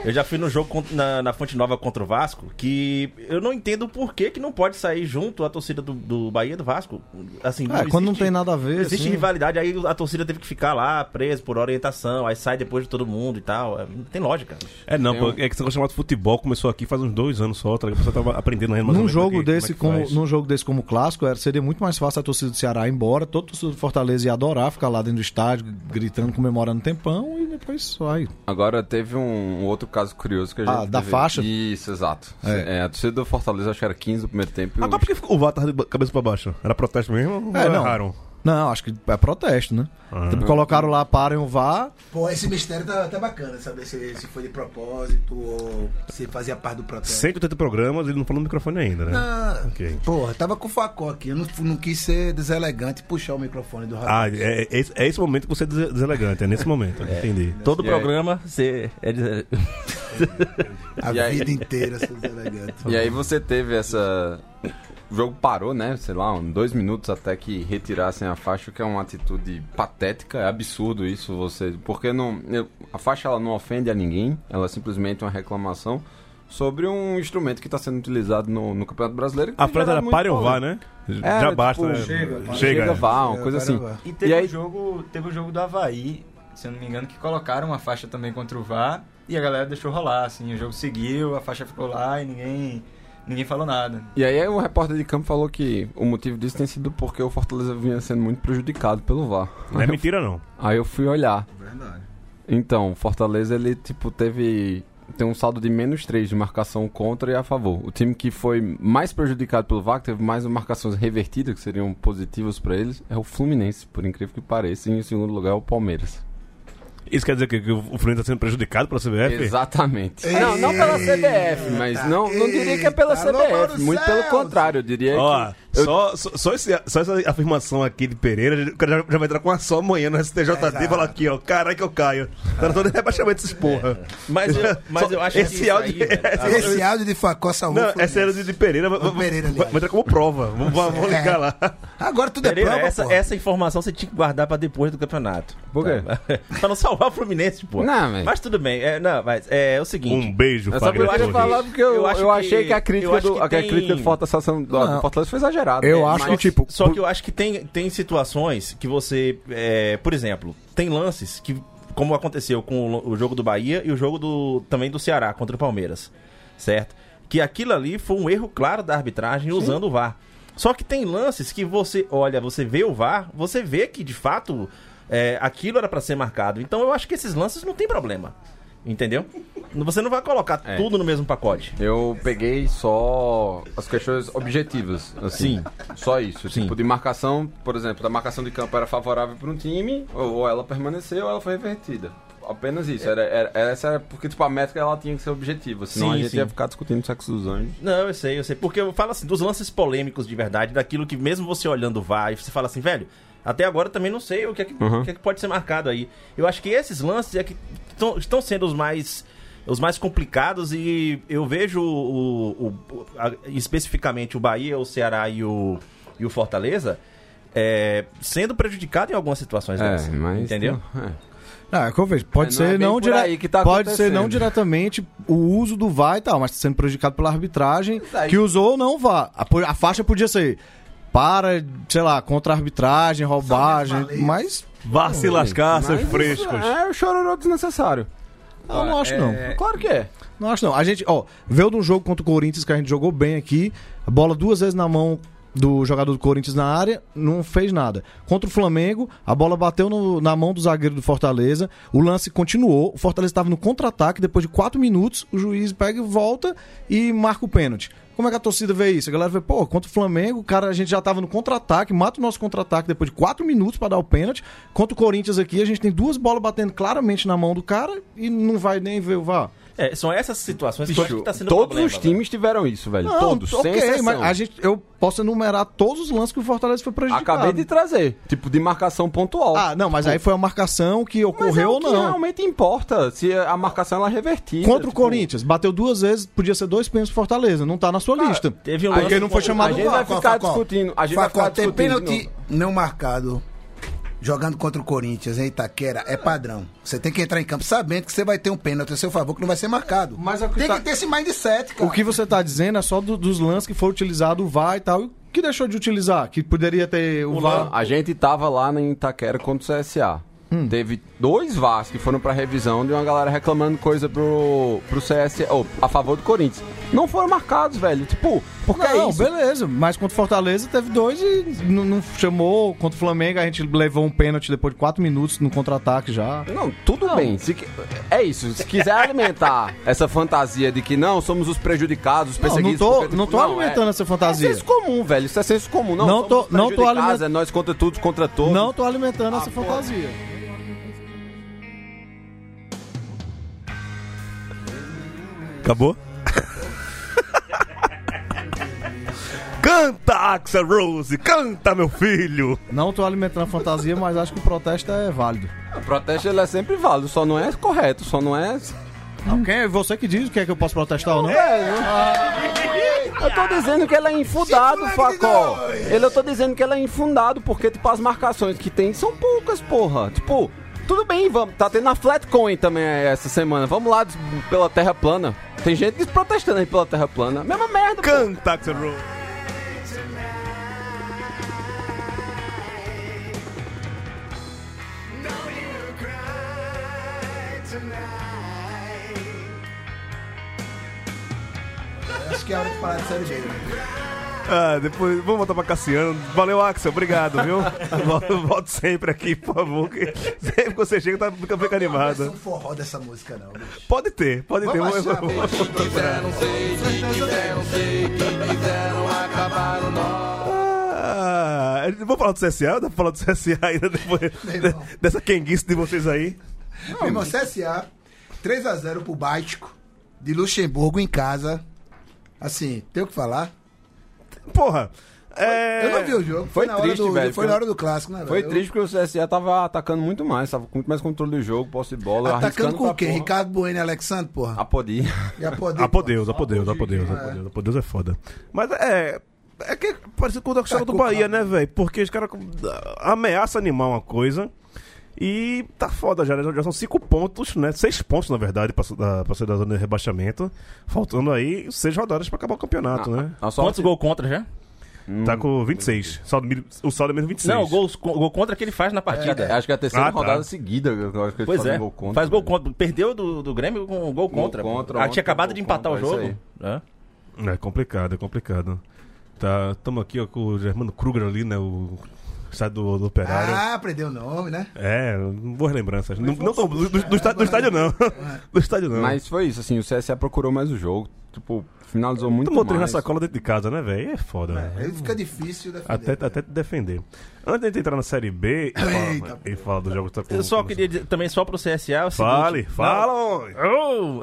Eu já fui no jogo na, na Fonte Nova contra o Vasco, que eu não entendo por que, que não pode sair junto a torcida do, do Bahia do Vasco. Assim, É, quando não existe- tem nada a ver. Existe assim. rivalidade, aí a torcida teve que ficar lá preso por orientação, aí sai depois de todo mundo e tal. É, Não tem lógica. É, não, pô, um- é que esse negócio chamado futebol começou aqui faz uns dois anos só, tá? A pessoa tava aprendendo ainda mais Num jogo, aqui, desse como é como, num jogo desse como clássico, era, seria muito mais fácil a torcida do Ceará ir embora, todo torcedor do Fortaleza ia adorar ficar lá dentro do estádio, gritando, comemorando tempão e depois sai. Agora teve um, outro caso curioso que a gente. Ah, da teve- faixa? Isso, exato. É. É. a torcida do Fortaleza acho que era 15 no primeiro tempo. Agora o- por que ficou- o VAR tava de cabeça pra baixo? Era protesto mesmo? ou É, não. erraram? Não, acho que é protesto, né? Ah. Tipo, colocaram lá, parem o VAR. Pô, esse mistério tá, tá bacana, saber se, se foi de propósito ou se fazia parte do protesto. 180 programas, ele não falou no microfone ainda, né? Não, Ok. porra, tava com o facó aqui. Eu não, não quis ser deselegante e puxar o microfone do Ah, rapaz. é, é, esse- é esse momento que você é des- deselegante, é nesse momento, entendi. Todo E aí? programa você é de- a e aí- vida inteira ser deselegante. E aí você teve essa. O jogo parou, né? Sei lá, um, dois minutos até que retirassem a faixa, o que é uma atitude patética, é absurdo isso, você. Porque não. eu- A faixa ela não ofende a ninguém, ela é simplesmente uma reclamação sobre um instrumento que está sendo utilizado no, no Campeonato Brasileiro. A frase era pare ou vá, né? Era, Já basta, tipo, né? Chega, Chega. vá, uma É, coisa assim. E teve, E aí- o jogo, teve o jogo do Havaí, se eu não me engano, que colocaram uma faixa também contra o VAR e a galera deixou rolar, assim, o jogo seguiu, a faixa ficou lá e ninguém, ninguém falou nada. E aí o repórter de campo falou que o motivo disso tem sido porque o Fortaleza vinha sendo muito prejudicado pelo VAR. Não é mentira, não. Aí eu fui olhar. Verdade. Então, o Fortaleza ele tipo teve tem um saldo de menos 3 de marcação contra e a favor. O time que foi mais prejudicado pelo VAR, que teve mais marcações revertidas, que seriam positivas para eles, é o Fluminense, por incrível que pareça. E em segundo lugar é o Palmeiras. Isso quer dizer que, que o Fluminense está sendo prejudicado pela CBF? Exatamente. Não, não pela CBF, mas não, não diria que é pela CBF. Muito pelo contrário, eu diria Ó, que. Eu- só, só, só, esse- só essa afirmação aqui de Pereira, o cara já, já vai entrar com uma só amanhã no STJD e falar aqui, ó, caralho que eu caio. Tá todo rebaixamento esses porra. Mas eu, mas Só- eu acho esse que áudio- aí, velho, esse- a- Esse áudio de facó salvou Não, essa era de, de Pereira, O Pereira, vai, vai entrar como prova. Vamos, vamos É. ligar lá. Agora tudo é Pereira, prova, essa, essa informação você tinha que guardar pra depois do campeonato. Por quê? pra não salvar o Fluminense, pô. Não, mas- Mas tudo bem. É, não, mas é, o seguinte. Um beijo, É eu Fagner falar porque eu, Eu eu, acho que- achei que a eu crítica, do, que a tem- crítica do. Fortaleza foi exagerada. Eu É, acho mas- que, tipo. Só por- que eu acho que tem, tem situações que você. é, por exemplo, tem lances que. Como aconteceu com o, o jogo do Bahia e o jogo do, também do Ceará contra o Palmeiras. Certo? Que aquilo ali foi um erro claro da arbitragem usando o VAR. Só que tem lances que você olha, você vê o VAR, você vê que de fato é, aquilo era pra ser marcado. Então eu acho que esses lances não tem problema. Entendeu? Você não vai colocar É. tudo no mesmo pacote. Eu peguei só as questões objetivas, assim. Sim. Só isso. Sim. Tipo, de marcação, por exemplo, a marcação de campo era favorável para um time, ou ela permaneceu ou ela foi revertida. Apenas isso. Era, era- essa era porque, tipo, a métrica ela tinha que ser objetiva. Senão Sim, a gente sim. ia ficar discutindo o sexo dos anjos. Não, eu sei, eu sei. Porque eu falo assim, dos lances polêmicos de verdade, daquilo que mesmo você olhando vai, você fala assim, velho, até agora também não sei o que é que, Uhum. o que, é que pode ser marcado aí. Eu acho que esses lances é que tão- estão sendo os mais os mais complicados e eu vejo o, o- o- a- especificamente o Bahia, o Ceará e o, e o Fortaleza é, sendo prejudicado em algumas situações dessas, mas. entendeu? É. Ah, é o que eu vejo. Pode não é ser bem não, por dire- aí que tá Pode ser não diretamente o uso do VAR e tal, mas sendo prejudicado pela arbitragem que usou ou não VAR. A, a faixa podia ser para, sei lá, contra a arbitragem, roubagem, mas Vá se lascar, seus frescos. É o chororô desnecessário. eu não acho não. Claro que é. Não acho não. A gente, ó, veio de um jogo contra o Corinthians que a gente jogou bem aqui, a bola duas vezes na mão do jogador do Corinthians na área, não fez nada. Contra o Flamengo, a bola bateu no- na mão do zagueiro do Fortaleza, o lance continuou, o Fortaleza estava no contra-ataque, depois de quatro minutos, o juiz pega e volta e marca o pênalti. Como é que a torcida vê isso? A galera vê, pô, contra o Flamengo, cara, a gente já tava no contra-ataque, mata o nosso contra-ataque depois de quatro minutos para dar o pênalti. Contra o Corinthians aqui, a gente tem duas bolas batendo claramente na mão do cara e não vai nem ver o VAR. É, são essas situações que eu acho que tá sendo Todos problema, os times tiveram isso, velho. Não, Todos, sem ok, exceção. mas a gente, eu posso enumerar todos os lances que o Fortaleza foi prejudicado. Acabei de trazer. Tipo, de marcação pontual. Ah, não, mas aí foi a marcação que Mas ocorreu é o ou que não. realmente importa. Se a marcação ela é revertida. Contra o tipo, Corinthians, bateu duas vezes, podia ser dois pênaltis pro Fortaleza, não tá na sua lista. Teve um Porque lance não foi chamado A gente vai ficar discutindo. A gente vai ficar tem discutindo. pênalti não marcado. Jogando contra o Corinthians em Itaquera é padrão. Você tem que entrar em campo sabendo que você vai ter um pênalti a seu favor que não vai ser marcado. Mas é o que tem tá- que ter esse mindset, cara. O que você tá dizendo é só do- dos lances que foi utilizado o VAR e tal. E o que deixou de utilizar? Que poderia ter o, VAR. A gente tava lá em Itaquera contra o CSA. Hum. Teve dois VARs que foram pra revisão de uma galera reclamando coisa pro, pro CSA, ou a favor do Corinthians. Não foram marcados, velho. Tipo, porque é Não, isso. beleza. Mas contra o Fortaleza teve dois e não, não chamou. Contra o Flamengo a gente levou um pênalti depois de quatro minutos no contra-ataque já. Não, tudo bem. Se é isso. Se quiser alimentar essa fantasia de que não, somos os prejudicados, os Não, não perseguidos. tô, porque- não tô alimentando essa É fantasia. senso comum, velho. Isso é senso comum. Não, Não tô- não tô prejudicados, aliment- É nós contra todos, contra todos. Não tô alimentando essa Ah, pô. fantasia. Acabou? Canta, Axel Rose, canta, meu filho. Não tô alimentando a fantasia, mas acho que o protesto é válido. O protesto ele é sempre válido, só não é correto, só não é. Não, quem é você que diz o que é que eu posso protestar ou não? Eu tô dizendo que ele é infundado, Facó. Ele, eu tô dizendo que ele é infundado, porque, tipo, as marcações que tem são poucas, porra. Tipo, tudo bem, vamos. Tá tendo a Flatcoin também essa semana. Vamos lá pela Terra plana. Tem gente protestando aí pela Terra plana. Mesma merda. Canta, Axel Rose. Acho que é hora de falar de Série B. né? Ah, depois, vamos voltar pra Cassiano. Valeu, Axel, obrigado, viu? Volto, volto sempre aqui, por favor. Que sempre que você chega, tá, fica, fica Não animado. um forró dessa música, não, bicho. Pode ter, pode ter. Vamos achar, Vamos- bicho. Ah, vamos falar do CSA? Dá pra falar do CSA ainda depois de- dessa quenguice de vocês aí? Meu irmão, CSA, 3x0 pro Báltico, de Luxemburgo em casa. Assim, tem o que falar? Porra, é... Eu não vi o jogo, foi, Foi na, hora triste, do, velho, foi na hora do clássico, né, velho? Foi triste porque o CSA tava atacando muito mais, tava com muito mais controle do jogo, posse de bola, Atacando com pra o quê? porra. Ricardo Bueno e Alexandre, porra. A podia. E a Apodeus, apodeus, apodeus, apodeus, apodeus é foda. Mas é. É que parece com o da do com Bahia, né, velho? Porque os caras ameaçam animar uma coisa e tá foda já, né? Já são cinco pontos, né? Seis pontos, na verdade, pra, pra sair da zona de rebaixamento. Faltando aí seis rodadas pra acabar o campeonato, né? A sorte- Quantos gols contra já? Tá com 26. Saldo o saldo é mesmo 26. Não, o gol, o gol contra que ele faz na partida. Acho que é a terceira Ah, tá. rodada seguida. Eu acho que ele Pois faz é, um gol contra, faz gol velho. contra. Perdeu do, do Grêmio com gol contra. pô. contra, Ah, tinha acabado gol de empatar o contra, jogo. É. É complicado, é complicado. Tá, tamo aqui ó, com o Germano Kruger ali, né? O estádio do, do Operário. Ah, aprendeu o nome, né? É, boas lembranças. Não, não tão- do, do- do está- do estádio não. Do estádio não. Mas foi isso, assim, o CSA procurou mais o jogo. Tipo, finalizou muito Tomou três na mais. sacola dentro de casa, né, velho? É foda, né? Aí fica difícil defender. Até, até te defender. Antes de entrar na Série B e falar, Eita, e falar do jogo que tá com... Eu só com- queria dizer também só pro CSA é o seguinte. Fale, Não, fala, homem. Oh!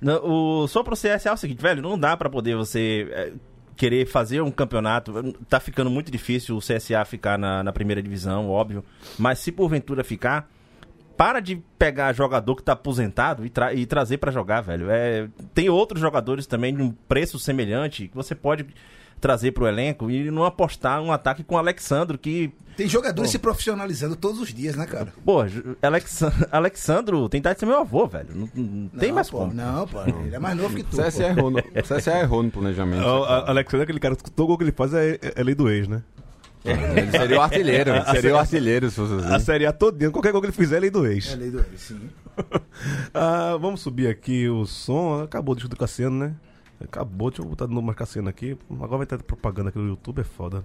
Não, o, só pro CSA é o seguinte, velho, não dá pra poder você é, querer fazer um campeonato. Tá ficando muito difícil o CSA ficar na, na primeira divisão, óbvio. Mas se porventura ficar, para de pegar jogador que tá aposentado e, tra- e trazer pra jogar, velho. É, tem outros jogadores também de um preço semelhante que você pode trazer pro elenco e não apostar um ataque com o Alexandro que Tem jogadores se profissionalizando todos os dias, né, cara? Pô, Alexan- Alexandro tem idade de ser meu avô, velho. Não, não tem Não, mais pô, como. Não, pô, ele é mais novo que tu. O CSA pô. errou no, o CSA errou no planejamento. O a- Alexandre é aquele cara que todo gol que ele faz é, é lei do ex, né? Ele seria o artilheiro, ele seria o artilheiro, se fosse assim. A Série A todinha, qualquer gol que ele fizer é lei do ex. É lei do ex, sim. Ah, vamos subir aqui o som. Acabou o disco do Cassiano, né? Acabou, deixa eu botar de novo mais Cassiano aqui. Agora vai ter propaganda aqui no YouTube, é foda.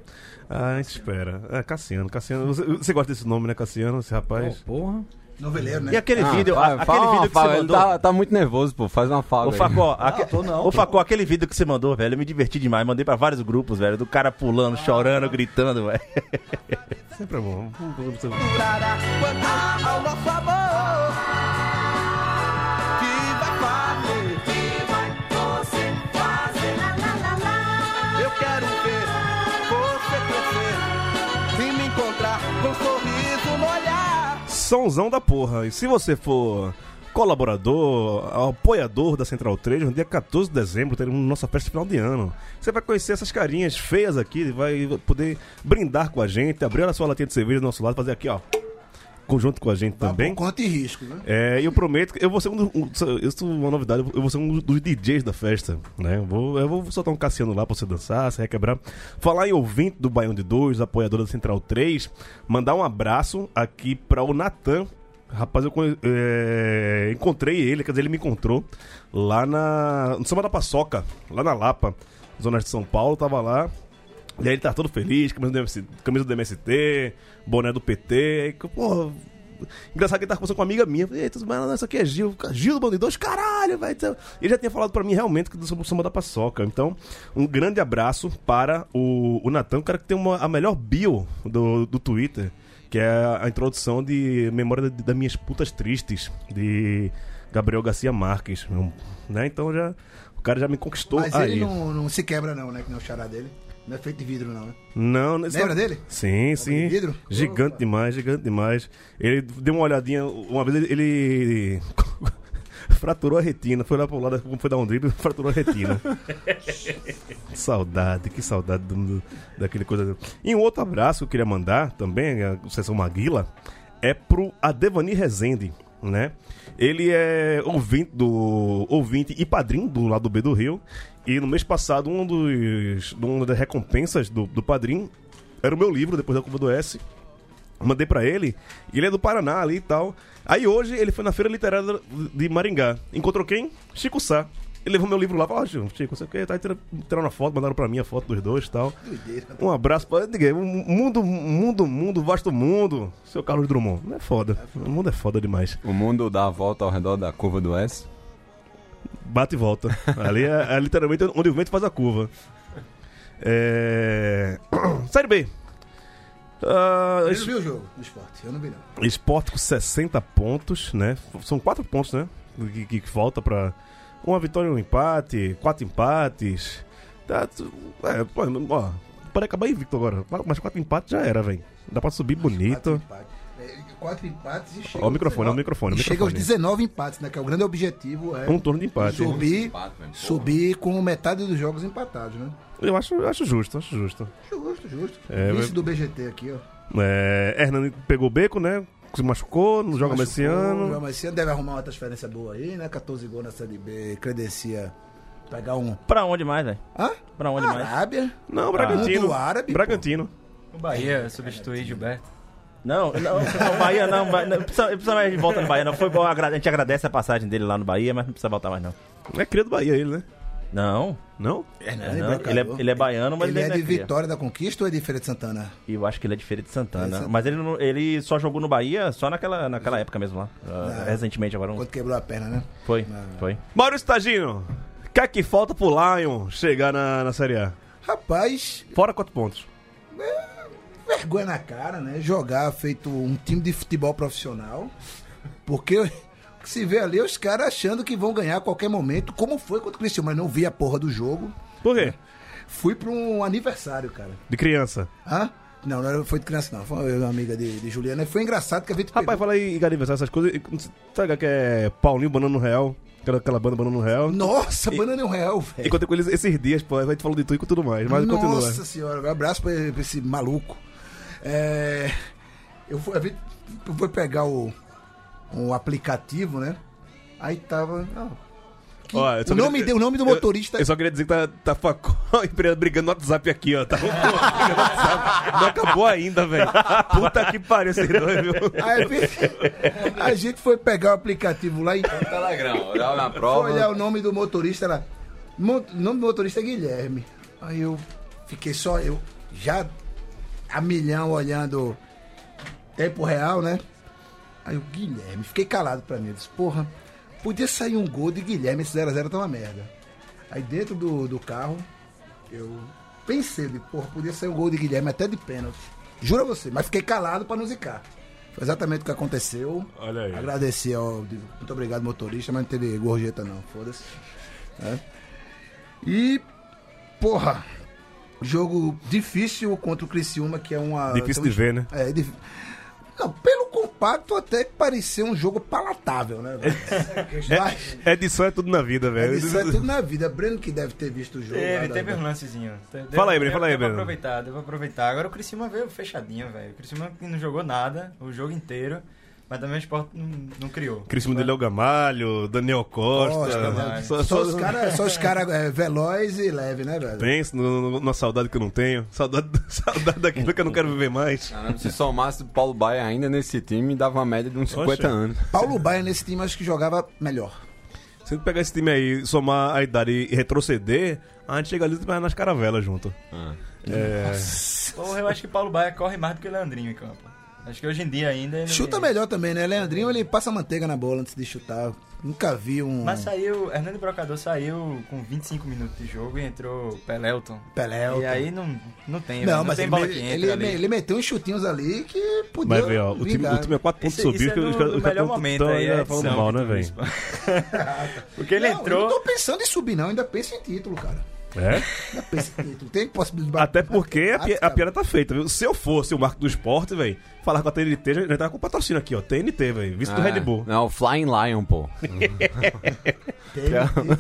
Ah, a gente espera. É, Cassiano, Cassiano. Você, você gosta desse nome, né, Cassiano? Esse rapaz? Porra. Noveleiro, né? E aquele Ah, vídeo, fala aquele vídeo que fala, você mandou. Tá, tá muito nervoso, pô. Faz uma fala. Ô. Facó, aque- tô não, Ô. Facó, aquele vídeo que você mandou, velho, eu me diverti demais. Mandei pra vários grupos, velho, do cara pulando, chorando, gritando, velho. Sempre é bom. Durará quanto ao Sonzão da porra. E se você for colaborador, apoiador da Central 3, no dia 14 de dezembro teremos nossa festa final de ano. Você vai conhecer essas carinhas feias aqui, vai poder brindar com a gente, abrir a sua latinha de cerveja do nosso lado, fazer aqui, ó, conjunto com a gente também. Por conta e risco, né? É, e eu prometo que eu vou ser um dos. um- isso é uma novidade, eu vou ser um dos DJs da festa, né? Eu vou, eu vou soltar um Cassiano lá pra você dançar, você requebrar. Falar em ouvinte do Baião de Dois, apoiador da Central 3, mandar um abraço aqui pra o Natan. Rapaz, eu é, encontrei ele, quer dizer, ele me encontrou lá na. no Samba da Paçoca, lá na Lapa, zona de São Paulo, tava lá. E aí ele tá todo feliz, camisa do, MST, camisa do MST, boné do PT. Aí, porra, engraçado que ele tava conversando com uma amiga minha. Eita, mas não, isso aqui é Gil. Gil do Bando de Dois, caralho, vai. Então, ele já tinha falado pra mim realmente que sobre o samba da paçoca. Então, um grande abraço para o, o Natan, o cara que tem uma, a melhor bio do, do Twitter, que é a introdução de Memória das Minhas Putas Tristes, de Gabriel Garcia Marques. Né? Então já. O cara já me conquistou Mas aí. ele não, não se quebra, não, né? Que nem o xará dele. Não é feito de vidro, não, né? Não, não- Lembra dele? Sim, sim. de vidro? Gigante demais, gigante demais. Ele deu uma olhadinha, uma vez ele, fraturou a retina, foi lá pro lado, foi dar um drible, fraturou a retina. Que saudade, que saudade do, do- daquele coisa. E um outro abraço que eu queria mandar também, a sessão Maguila, é pro Adevani Rezende, né? Ele é ouvinte do ouvinte e padrinho do lado B do Rio. E no mês passado, um dos, uma das recompensas do, do padrinho era o meu livro, depois da curva do S. Mandei pra ele, e ele é do Paraná ali e tal. Aí hoje ele foi na Feira Literária de Maringá. Encontrou quem? Chico Sá. Ele levou meu livro lá, falou, ó, Chico, Chico, você quer? Tá tirando tirando uma foto, mandaram pra mim a foto dos dois e tal. Um abraço pra. Diga, um mundo, mundo, mundo, vasto mundo. Seu Carlos Drummond. Não é foda. O mundo é foda demais. O mundo dá a volta ao redor da curva do S. Bate e volta. Ali é, é literalmente onde o vento faz a curva. É... Série B. Ah, Ele não viu o jogo do esporte. Eu não vi, não. Esporte com 60 pontos, né? São 4 pontos, né? Que, que, que falta pra. Uma vitória e um empate, quatro empates. Tá, é, pô, ó, pode acabar invicto agora. Mas quatro empates já era, velho. Dá pra subir bonito. É, Quatro empates e chega. Ó, o aos microfone, ó, o 19. microfone, o chega aos microfone. 19 empates, né? Que é o grande objetivo. É Um turno de empate. subir, subir com metade dos jogos empatados, né? Eu acho, acho justo, acho justo. Justo, justo. É, Vice mas- do BGT aqui, ó. É, Hernani pegou o beco, né? Se machucou, não joga mais esse Machucou, ano. joga mais esse ano. Deve arrumar uma transferência boa aí, né? 14 gols na Série B. Credencia pegar um. Pra onde mais, velho? Hã? Pra onde mais? Arábia. Não, Bragantino. Mundo árabe, Bragantino. O Bahia substituir Gilberto. Não, não, não, Bahia não, Bahia, não precisa, não precisa mais de volta no Bahia, não. Foi bom, a gente agradece a passagem dele lá no Bahia, mas não precisa voltar mais, não. É cria do Bahia ele, né? Não, Não? é, não, Brocador. ele, é, ele é baiano, mas Ele ele, é não de cria. Vitória da Conquista ou é de Feira de Santana? Eu acho que ele é de Feira de Santana. De Santana. Mas ele, não- ele só jogou no Bahia só naquela, naquela época mesmo lá. Ah, recentemente agora. Um, Quando quebrou a perna, né? foi, foi. Maurício Tagino, o que é que falta pro Lion chegar na, na Série A? Rapaz, Fora quatro pontos. vergonha na cara, né? Jogar feito um time de futebol profissional. Porque se vê ali é os caras achando que vão ganhar a qualquer momento, como foi contra o Cristiano, mas não vi a porra do jogo. Por quê? Fui pra um aniversário, cara. De criança. Hã? Não, não foi de criança, não. Foi uma amiga de, de Juliana. E Foi engraçado que a gente Rapaz, pegou... fala aí em aniversário, essas coisas. e- Sabe que é Paulinho Banana no Real? Aquela, aquela banda Banana no Real. Nossa, banana é um real, velho. E contei com eles esses dias, pô. A gente falou de tu e com tudo mais. Mas Nossa continua. senhora, um abraço pra, pra esse maluco. É, eu fui, a gente foi pegar o um aplicativo, né? Aí tava. Ó, eu só o, nome, queria- de- o nome do eu- motorista. Eu, só queria dizer que tá, tá Facó e Pereira brigando no WhatsApp aqui, ó. Tá brigando no WhatsApp. Não acabou ainda, velho. Puta que pariu esses dois, viu? Aí, a gente foi pegar o aplicativo lá e Telegrão, olhar na foi prova. olhar o nome do motorista lá. O nome do motorista é Guilherme. Aí eu fiquei só, eu já a milhão olhando tempo real, né? Aí o Guilherme, fiquei calado pra mim. Eu disse, porra, podia sair um gol de Guilherme, esse 0x0 tá uma merda. Aí dentro do, do carro, eu pensei, de, porra, podia sair um gol de Guilherme até de pênalti. Juro a você, mas fiquei calado pra não zicar. Foi exatamente o que aconteceu. Olha aí. Agradecer ao. Muito obrigado, motorista, mas não teve gorjeta não, foda-se. É. E, porra, jogo difícil contra o Criciúma, que é uma. Difícil de ver, né? É, dif- Não, pelo, compacto até que parecia um jogo palatável, né? Mas, É, edição é tudo na vida, velho. isso é tudo na vida. Breno que deve ter visto o jogo. lá Teve, da- teve da- um lancezinho. Deu- Fala aí, Breno, fala aí, Breno. aproveitar, pra aproveitar. Agora o Criciúma veio fechadinho, velho. O Criciúma não jogou nada o jogo inteiro, mas também o Sport não, não criou. Crismo de Léo Gamalho, Daniel Costa. Costa, né? Só- Só só- os caras só os cara, é, veloz e leve, né, velho? No- na saudade que eu não tenho. Saudade, saudade daquilo que eu não quero viver mais. Caramba, se somasse o Paulo Baia ainda nesse time, dava uma média de uns 50 Oxe. anos. Paulo Baia nesse time acho que jogava melhor. Se a gente pegar esse time aí, somar a idade e retroceder, a gente chega ali e vai nas caravelas junto. Ah. É, Porra, eu acho que Paulo Baia corre mais do que o Leandrinho em campo. Acho que hoje em dia ainda. ele- Chuta melhor também, né? Leandrinho, ele passa manteiga na bola antes de chutar. Nunca vi um Mas saiu, Hernando Brocador saiu com 25 minutos de jogo e entrou Pelelton. Pelé. E aí não, não tem, Não, não mas tem ele, bola me- que entra ele, ali. ele meteu uns chutinhos ali que podia. Mas, velho, ó, o time, o time é 4 pontos subiu, isso que é os melhor momento aí, é falando mal, que né, velho? Porque ele Não, Eu entrou. não tô pensando em subir, não. Ainda penso em título, cara. É? Tem possibilidade. Até porque a, a piada tá feita, viu? Se eu fosse o Marco do Esporte, velho, falar com a TNT, já já tava com patrocínio aqui, ó. TNT, velho. Vice do Ah, Red Bull. Não, o Flying Lion, pô.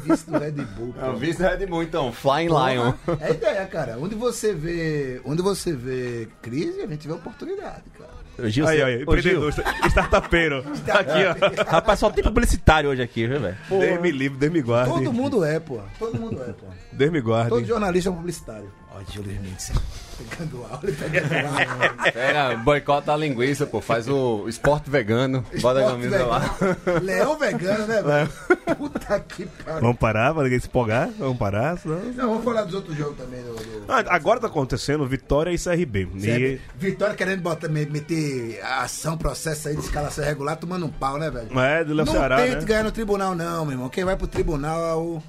Vice do Red Bull. É o pô. vice do Red Bull, então. Flying Lion. Porra, É a ideia, cara. Onde você vê. Onde você vê crise, a gente vê oportunidade, cara. Gil, Aí, aí, empreendedor, startupeiro. Aqui, ó. Rapaz, só tem publicitário hoje aqui, viu, velho? Deus me livre, Deus me guarde. Todo mundo é, pô. Todo mundo é, pô. Deus me guarde. Todo jornalista é um publicitário. Ó, Júlio Mendes. Pegando aula e pegando aula. Pega, boicota a linguiça, pô. Faz o esporte vegano. Bota a camisa lá. vegano. Leão vegano, né, velho? Puta que pariu. Vamos parar pra ninguém se empolgar? Vamos parar, senão... Não, vamos falar dos outros jogos também. Do, do... Ah, agora tá acontecendo Vitória e CRB. E... Vitória querendo botar, me- meter a ação, processo aí de escalação irregular, tomando um pau, né, velho? É, do Léo Não Ceará, tente né? ganhar no tribunal, não, meu irmão. Quem vai pro tribunal é o.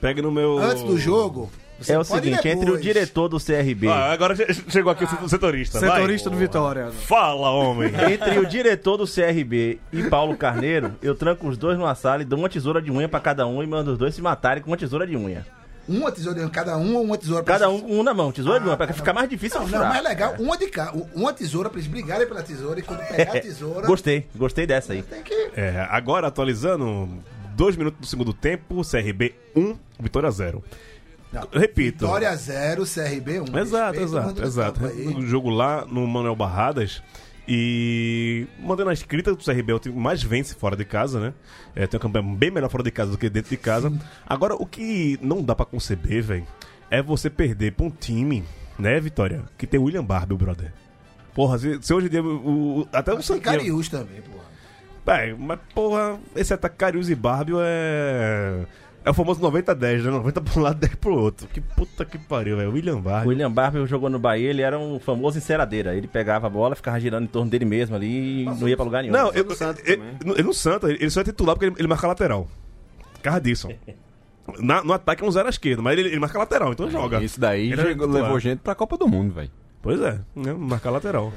Pega no meu... Antes do jogo. Você É o seguinte, entre o diretor do CRB, Ah, agora che- chegou aqui o setorista. vai. Setorista do Vitória. Fala, homem. entre o diretor do CRB e Paulo Carneiro, eu tranco os dois numa sala e dou uma tesoura de unha pra cada um e mando os dois se matarem com uma tesoura de unha. Uma tesoura em cada um ou uma tesoura pra Cada um com um na mão, tesoura de unha, pra ficar mais difícil Não, de não, furar. mais legal, uma de cá. Uma tesoura pra eles brigarem pela tesoura e quando pegar a tesoura. Gostei, gostei dessa aí. Tem que. É, agora atualizando, dois minutos do segundo tempo, CRB 1, Vitória 0. Não, Repito. Vitória 0, CRB 1. Exato, exato, exato. O jogo lá no Manuel Barradas. E mandando a escrita, o CRB é o time mais vence fora de casa, né? É, tem uma campanha bem melhor fora de casa do que dentro de casa. Agora, o que não dá pra conceber, velho, é você perder pra um time, né, Vitória? Que tem William Barbie, brother. Porra, se, se hoje em dia. O, o- até o Tem Santinho. Cariús também, porra. É, mas porra, esse ataque Carius e Barbie é. É o famoso 90-10, né? 90 pra um lado, 10 pro outro. Que puta que pariu, velho. William O Barbie. William Barber jogou no Bahia, ele era um famoso enceradeira. Ele pegava a bola, ficava girando em torno dele mesmo ali e não ia pra lugar nenhum. Não, eu, no Santos ele, também. ele no Santa, ele só é titular porque ele, ele marca lateral. Disso. Na- no ataque é um zero à esquerda, mas ele, ele marca lateral, então joga. Isso daí Ele levou gente pra Copa do Mundo, velho. Pois é, né? marca lateral.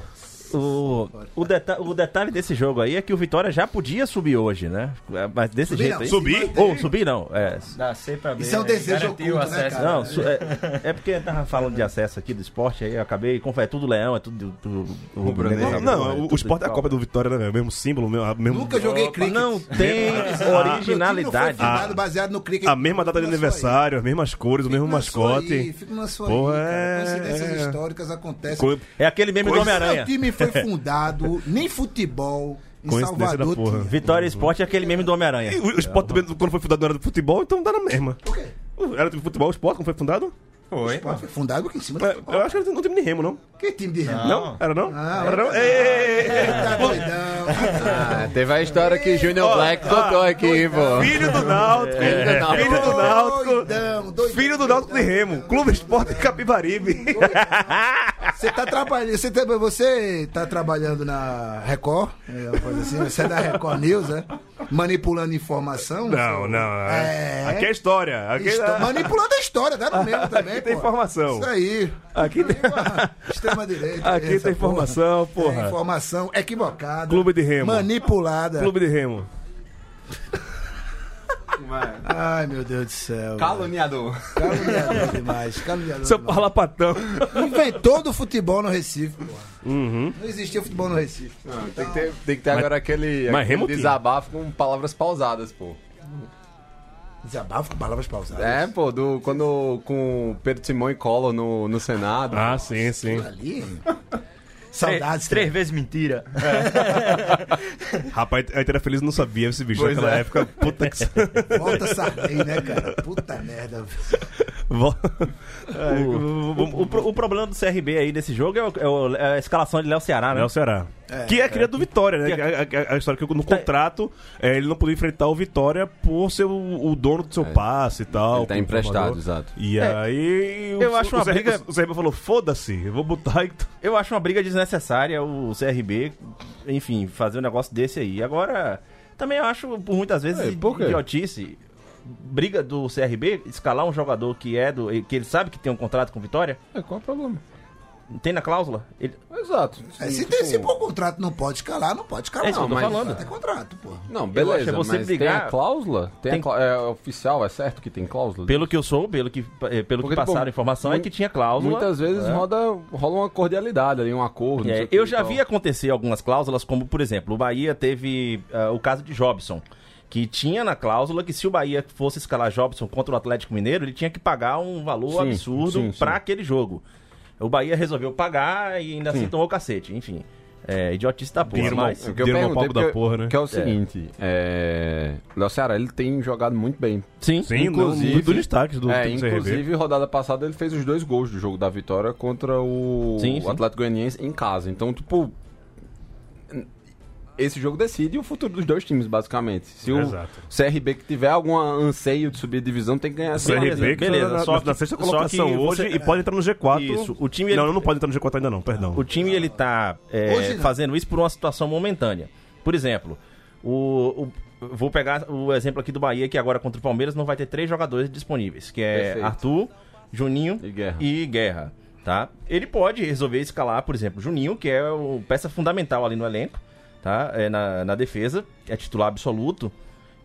O, o, deta o detalhe desse jogo aí é que o Vitória já podia subir hoje, né? É, Mas desse Subir jeito não, aí. Subir? Ou subir não. É, Da C pra B. Isso é um né? desejo o oculto, né, acesso. cara? Não, é, é porque eu tava falando de acesso aqui do esporte, aí eu acabei, como é tudo leão, é tudo do, do, do Rubro-negro. rubro-negro, Não, é o, tudo o esporte é a. Copa do Vitória, né? O mesmo símbolo, o mesmo, a mesmo- Nunca joguei cricket. Não tem time não originalidade. foi fundado baseado no cricket. a mesma data de aniversário, as mesmas cores, o mesmo mascote. Fica na sua Porra, aí, cara. é- Coincidências é. históricas acontecem. Co- É aquele meme do Homem-Aranha. Time foi fundado, nem futebol, em Salvador da porra. Vitória Esporte é aquele meme do Homem-Aranha. E o, o esporte também, quando foi fundado, não era de futebol, então dá na mesma. O quê? Era de futebol, o esporte, quando foi fundado? Foi. Pô, Foi fundado aqui em cima do É, futebol. eu acho que era, não tem nem remo, não. Que time de remo? Não? Era não? Ah, era não? é. Ei, ei, ei, ei. Tá doidão. Ah, teve a história que Junior Black contou aqui, pô. Filho do Náutico. Filho do Náutico. Filho do Náutico. Filho do Náutico de Remo. Clube Esporte Capibaribe. Você tá trabalhando, você tá, você tá trabalhando na Record, é assim, você é da Record News, né? Manipulando informação? Não, não. É. Aqui é história. Aqui, é... Manipulando a história, dá no mesmo também, Aqui tem pô. informação. Isso aí. Aqui tem... Extrema direita. Aqui tem informação, porra. informação equivocada. Clube de Remo. Manipulada. Clube de Remo. Ai, meu Deus do céu. Caluniador. Caluniador demais. Caluniador Seu demais. parlapatão. Inventou do futebol no Recife, pô. Uhum. Não existia futebol no Recife. Tem que ter, tem que ter agora aquele, mas aquele desabafo com palavras pausadas, pô. Desabafo com palavras pausadas. É, pô, do, quando com Pedro Simão e Collor no, no Senado. Ah, sim, sim. Ali. Saudades. Três vezes mentira. Rapaz, a gente era feliz não sabia esse bicho Pois naquela é. época. Puta que. Volta Sarney, né, cara? Puta merda. Vo- O, o o problema do CRB aí desse jogo é, o- é o- é a escalação de Léo Ceará, né? É o Ceará. que é cria do Vitória, né? Que a, a- a história que no contrato é, ele não podia enfrentar o Vitória por ser o, o dono do seu passe e tal. Ele tá emprestado, exato. E É, aí. o- eu acho uma CRB briga- O CRB falou: foda-se, eu vou botar. e- Eu acho uma briga desnecessária o CRB, enfim, fazer um negócio desse aí. Agora, também eu acho, por muitas vezes, É, por idiotice. Briga do CRB, escalar um jogador que é do. que ele sabe que tem um contrato com Vitória, É, qual é o problema? tem na cláusula. Ele, Exato. É, se, Tipo, tem, se contrato não pode escalar, não pode escalar. É isso que eu tô mas falando. Tem contrato, pô. Não, acho beleza, você mas brigar- tem a cláusula? Tem, Tem- A clá- é oficial, é certo que tem cláusula? pelo que eu sou, pelo que, eh, pelo Porque, que passaram tipo, a informação, é que tinha cláusula. Muitas vezes É. roda, rola uma cordialidade ali, um acordo. não É, eu já vi acontecer algumas cláusulas, como por exemplo, o Bahia teve ah, o caso de Jobson, que tinha na cláusula que se o Bahia fosse escalar Jobson contra o Atlético Mineiro, ele tinha que pagar um valor Sim, absurdo sim, sim. para aquele jogo. O Bahia resolveu pagar e ainda assim tomou cacete, enfim. É, idiotice da porra, mal- mas... O que eu perguntei palco da porque- porra, né? Que é o seguinte, é... Léo Ceará, ele tem jogado muito bem. Sim, Sim, Inclusive- do destaque do, é, inclusive, rodada passada ele fez os dois gols do jogo da vitória contra o, Sim, o sim. Atlético Goianiense em casa. Então, tipo, esse jogo decide o futuro dos dois times, basicamente. Se o Exato. CRB que tiver algum anseio de subir a divisão, tem que ganhar essa CRB, Beleza, que beleza, na, só na, na sexta colocação hoje você- e pode entrar no G4. Isso, o time, Não, ele- não pode entrar no G4 ainda não, perdão. O time ele tá é, fazendo isso por uma situação momentânea. Por exemplo, o, o- vou pegar o exemplo aqui do Bahia, que agora contra o Palmeiras não vai ter três jogadores disponíveis, que é Perfeito. Arthur, Juninho E Guerra. e Guerra, tá? Ele pode resolver escalar, por exemplo, Juninho, que é o peça fundamental ali no elenco, tá? É, na, na defesa, é titular absoluto,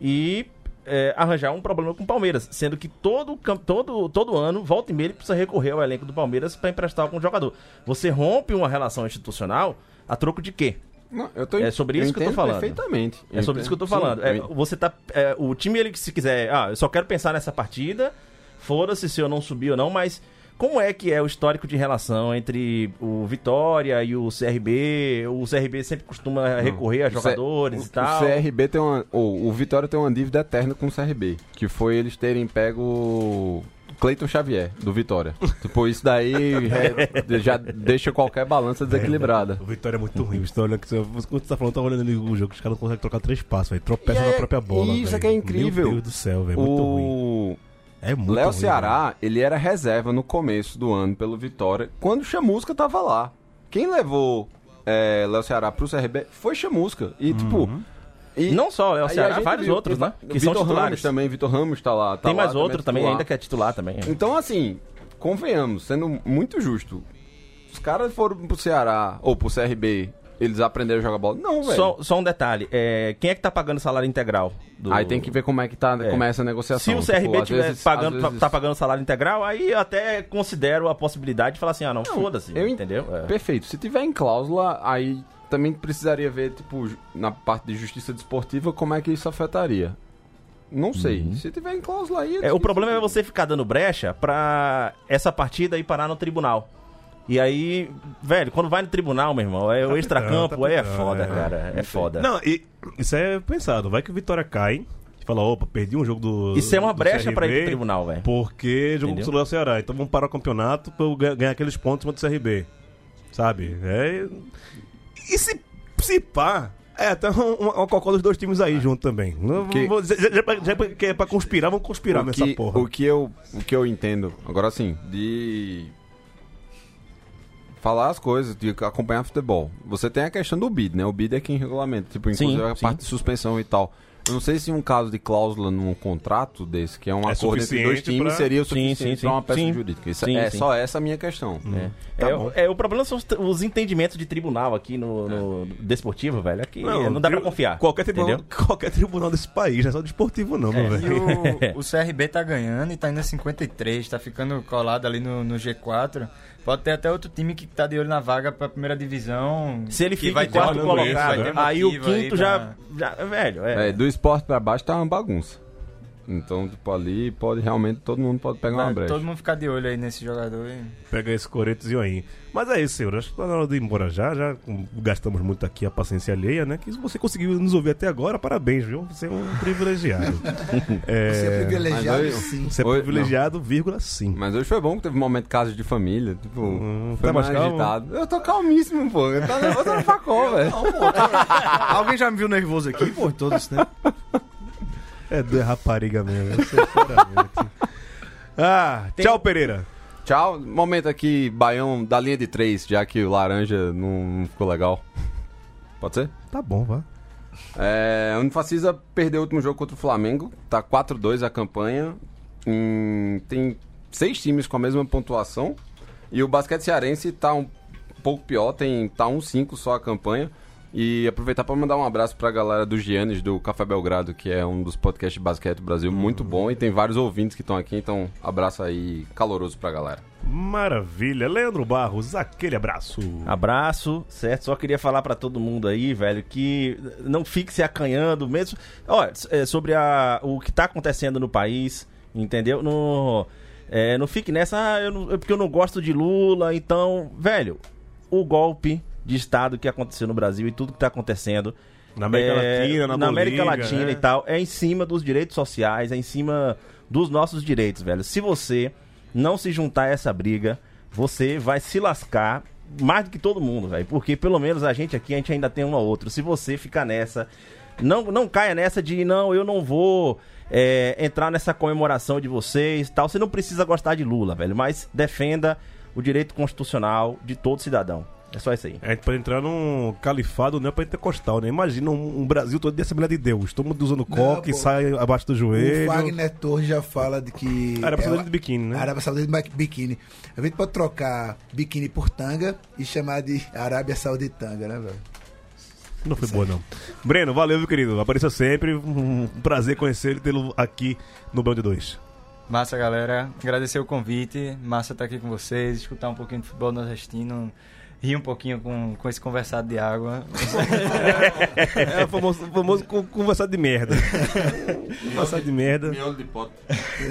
e é, arranjar um problema com o Palmeiras, sendo que todo, todo, todo ano, volta e meia, ele precisa recorrer ao elenco do Palmeiras para emprestar algum jogador. Você rompe uma relação institucional a troco de quê? Não, eu tô, É sobre isso que eu tô falando. perfeitamente. É sobre isso que eu tô falando. sim, É, eu- você tá. é, o time, ele, se quiser. Ah, eu só quero pensar nessa partida. Foda-se se eu não subir ou não, mas. Como é que é o histórico de relação entre o Vitória e o CRB? O CRB sempre costuma recorrer a O C- jogadores o- e tal. O CRB tem uma. ou, o Vitória tem uma dívida eterna com o CRB. Que foi eles terem pego o Cleiton Xavier, do Vitória. tipo, isso daí é- já deixa qualquer balança desequilibrada. O Vitória é muito ruim. Você tá olhando que você, quando você tá falando, tá olhando ali o jogo, os caras não conseguem trocar três passos, velho. Tropeça E é- na própria bola. isso velho. que é incrível. Meu Deus do céu, velho. Muito ruim. É muito Léo Ceará, ele era reserva no começo do ano pelo Vitória, quando o Chamusca tava lá. Quem levou é, Léo Ceará pro CRB foi Chamusca. E, tipo. E Não só, é o aí Ceará, vários viu- outros, né? Que são Vitor Ramos titulares. também, Vitor Ramos tá lá. tá Tem lá, mais outro é também, ainda que é titular também. Então, assim, convenhamos, sendo muito justo, os caras foram pro Ceará ou pro CRB, eles aprenderam a jogar bola? Não, velho. Só, só um detalhe: é, quem é que tá pagando salário integral? do- Aí tem que ver como é que tá, É. como é essa Se negociação. o CRB Tipo, às estiver vezes- pagando, às vezes- tá pagando salário integral, aí eu até considero a possibilidade de falar assim: ah, não, foda-se, eu en- entendeu? É. Perfeito. Se tiver em cláusula, aí também precisaria ver, tipo, na parte de justiça desportiva, como é que isso afetaria. Não sei. Se tiver em cláusula aí. Uhum. É, o problema é você ficar dando brecha pra essa partida ir parar no tribunal. E aí, velho, quando vai no tribunal, meu irmão, é o extracampo, tá aí é foda, é. cara. É foda. Não, e isso é pensado. Vai que o Vitória cai fala, opa, perdi um jogo do. Isso é uma do brecha pra ir pro tribunal, velho. Porque jogou Entendeu? com o Léo Ceará. Então vamos parar o campeonato pra eu ga- ganhar aqueles pontos em cima do CRB. Sabe? É... E se, se pá. É, até um, um, uma cocô dos dois times aí junto também. Que- vou já, já, já, já que é pra conspirar, vamos conspirar o nessa que, porra. O que, eu, o que eu entendo, agora sim, de falar as coisas, de acompanhar futebol. Você tem a questão do bid, né? O bid é quem regulamenta, tipo, Sim, inclusive a sim. parte de suspensão e tal. Eu não sei se um caso de cláusula num contrato desse, que é um É acordo entre dois times, pra- seria o Sim, suficiente sim, para uma sim. peça Sim. jurídica. Isso Sim, é sim. só essa a minha questão. É, bom. o- é, o problema são os, os entendimentos de tribunal aqui no, no desportivo, velho. Aqui não, dá pra tri- confiar. Qualquer tribunal, entendeu? qualquer tribunal desse país, não é só desportivo não, meu E velho. o, o CRB tá ganhando e tá indo a 53, tá ficando colado ali no, no G4. Pode ter até outro time que tá de olho na vaga pra primeira divisão. Se ele fica em quarto colocado, vai ter aí o aí quinto pra- já, já. Velho, é. É, do esporte pra baixo tá uma bagunça. Então, tipo, ali pode realmente, todo mundo pode pegar uma brecha. todo mundo ficar de olho aí nesse jogador. E... Pega esse Corinthians aí. Mas é isso, senhor. Acho que tá na hora de ir embora já. Já gastamos muito aqui a paciência alheia, né? Que se você conseguiu nos ouvir até agora, parabéns, viu? Você é um privilegiado. é, Você é privilegiado, eu- sim. Você é privilegiado, vírgula, sim. Mas hoje foi bom que teve um momento de casa de família. Tipo, Hum, foi tá mais agitado. Eu tô calmíssimo, pô. Eu tô nervoso no facol, velho. Alguém já me viu nervoso aqui, pô, todo esse tempo? É do rapariga mesmo, sinceramente. Ah, tchau, Pereira. Tchau. Momento aqui, Baião da linha de três, já que o laranja não, não ficou legal. Pode ser? Tá bom, vá. É, a Unifacisa perdeu o último jogo contra o Flamengo. Tá 4-2 a campanha. Hum, tem seis times com a mesma pontuação. E o basquete cearense tá um pouco pior, tem tá 1-5 só a campanha. E aproveitar para mandar um abraço pra galera do Giannis do Café Belgrado, que é um dos podcasts de basquete do Brasil muito bom. E tem vários ouvintes que estão aqui, então abraço aí caloroso pra galera. Maravilha. Leandro Barros, aquele abraço. Abraço, certo? Só queria falar pra todo mundo aí, velho, que não fique se acanhando mesmo. Olha, é, sobre a, o que tá acontecendo no país, entendeu? No, é, não fique nessa, ah, eu não- é porque eu não gosto de Lula, então, velho, o golpe de Estado que aconteceu no Brasil e tudo que tá acontecendo. Na América é, Latina, na, América Bolívia, Latina né? e tal, é em cima dos direitos sociais, é em cima dos nossos direitos, velho. Se você não se juntar a essa briga, você vai se lascar mais do que todo mundo, velho. Porque pelo menos a gente aqui, a gente ainda tem um ou outro. Se você ficar nessa, não, não caia nessa de não, eu não vou é, entrar nessa comemoração de vocês tal. Você não precisa gostar de Lula, velho, mas defenda o direito constitucional de todo cidadão. É só isso aí. A gente pode entrar num califado neopentecostal, né? Imagina um, um Brasil todo de Assembleia de Deus. Todo mundo usando coque, pô. sai abaixo do O joelho. Wagner Torres já fala de que. Arábia é Saudita o- de biquíni, né? Arábia Saudita de biquíni. A gente pode trocar biquíni por tanga e chamar de Arábia Saudita tanga, né, velho? Não foi boa, não. Breno, valeu, meu querido. Apareça sempre. Um prazer conhecê-lo e tê-lo aqui no Band 2. Massa, galera. Agradecer o convite. Massa estar aqui com vocês, escutar um pouquinho de futebol nordestino, rir um pouquinho com, com esse conversado de água. É o famoso, famoso con- conversado de merda. conversado de merda. Miolo de pote.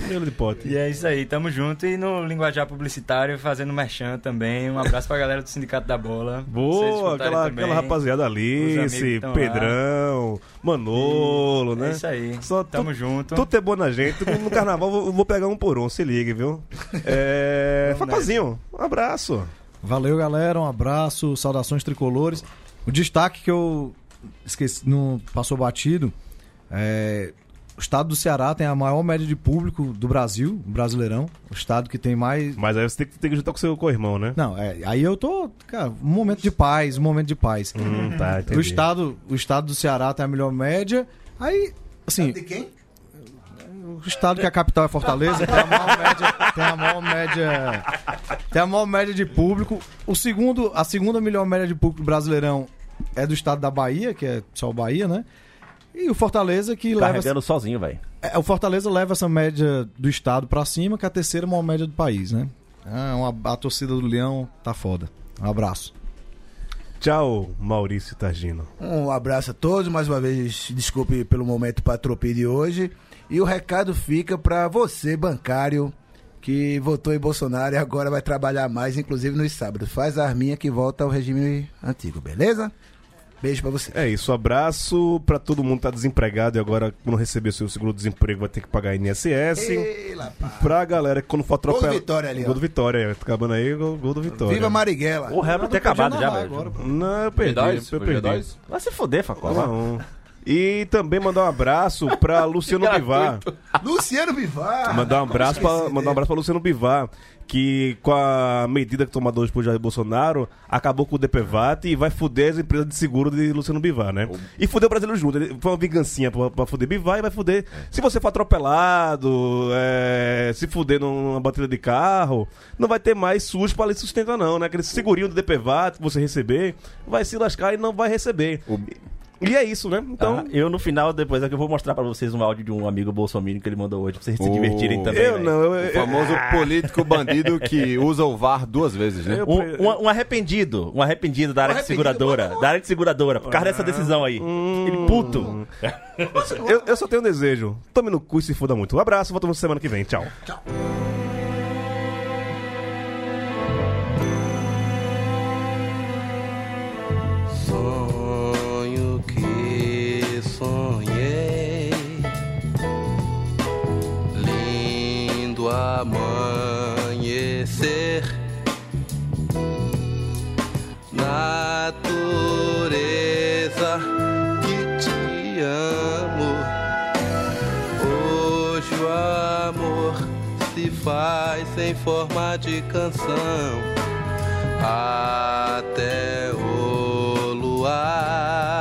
Miolo de pote. E é isso aí, tamo junto. E no Linguajar Publicitário, fazendo merchan também. Um abraço pra galera do Sindicato da Bola. Boa, aquela, também. aquela rapaziada Alice, tão lá. Pedrão, Manolo, né? É isso aí. Só Tamo tu- junto. Tudo é bom na gente. No carnaval eu vou pegar um por um, se ligue, viu? É. Facozinho, um abraço. Valeu, galera. Um abraço, saudações tricolores. O destaque que eu esqueci, não passou batido é. O estado do Ceará tem a maior média de público do Brasil, Brasileirão. O estado que tem mais. Mas aí você tem que, tem que juntar com o seu co-irmão, né? Não, é, aí eu tô. Cara, um momento de paz, um momento de paz. Hum, tá, entendi. O estado, o estado do Ceará tem a melhor média. Aí, assim, De quem? O estado que a capital é Fortaleza tem a maior média, tem a maior média, tem a maior média de público. O segundo, a segunda melhor média de público Brasileirão é do estado da Bahia, que é só o Bahia, né? E o Fortaleza que leva Carregando sozinho, velho. é, o Fortaleza leva essa média do estado pra cima, que é a terceira maior média do país, né? Ah, uma, a torcida do Leão tá foda. Um abraço. Tchau, Maurício Targino. Um abraço a todos, mais uma vez, desculpe pelo momento patropi de hoje. E o recado fica pra você, bancário, que votou em Bolsonaro e agora vai trabalhar mais, inclusive nos sábados. Faz a arminha que volta ao regime antigo, beleza? Beijo pra você. É isso, abraço pra todo mundo que tá desempregado e agora, quando receber seu seguro-desemprego, vai ter que pagar INSS. Ei, lapá. Pra galera que quando for Gol do atropelar. Vitória ali, ó. Gol do Vitória, tá acabando aí, gol, gol do Vitória. Viva Marighella. O Rap ter acabado já, velho. agora, pô. Não, eu perdi. G2? eu perdi. G2? Vai se foder, Facola. Não. E também mandar um abraço pra Luciano Bivar. Luciano Bivar. Mandar um abraço para mandar um abraço para Luciano Bivar, que com a medida que tomou hoje por Jair Bolsonaro, acabou com o DPVAT e vai fuder as empresas de seguro de Luciano Bivar, né? E fuder o brasileiro junto. Ele foi uma vingancinha pra, pra fuder Bivar e vai fuder. Se você for atropelado, é, se fuder numa batida de carro, não vai ter mais SUS pra lhe sustentar, não, né? Aquele segurinho do DPVAT que você receber, vai se lascar e não vai receber. E é isso, né? Então. Tá? eu no final, depois é que eu vou mostrar pra vocês um áudio de um amigo bolsominion que ele mandou hoje, pra vocês se divertirem também. eu velho. não, eu, O eu- famoso político bandido que usa o VAR duas vezes, né? Eu- Um, um- um arrependido, um arrependido da área de arrependido, seguradora, da área de seguradora, por causa dessa decisão aí. Ele puto. Eu, eu só tenho um desejo. Tome no cu e se foda muito. Um abraço, voltamos semana que vem. Tchau. Sonho sonhei, lindo amanhecer, natureza que te amo. Hoje o amor se faz em forma de canção. Até o luar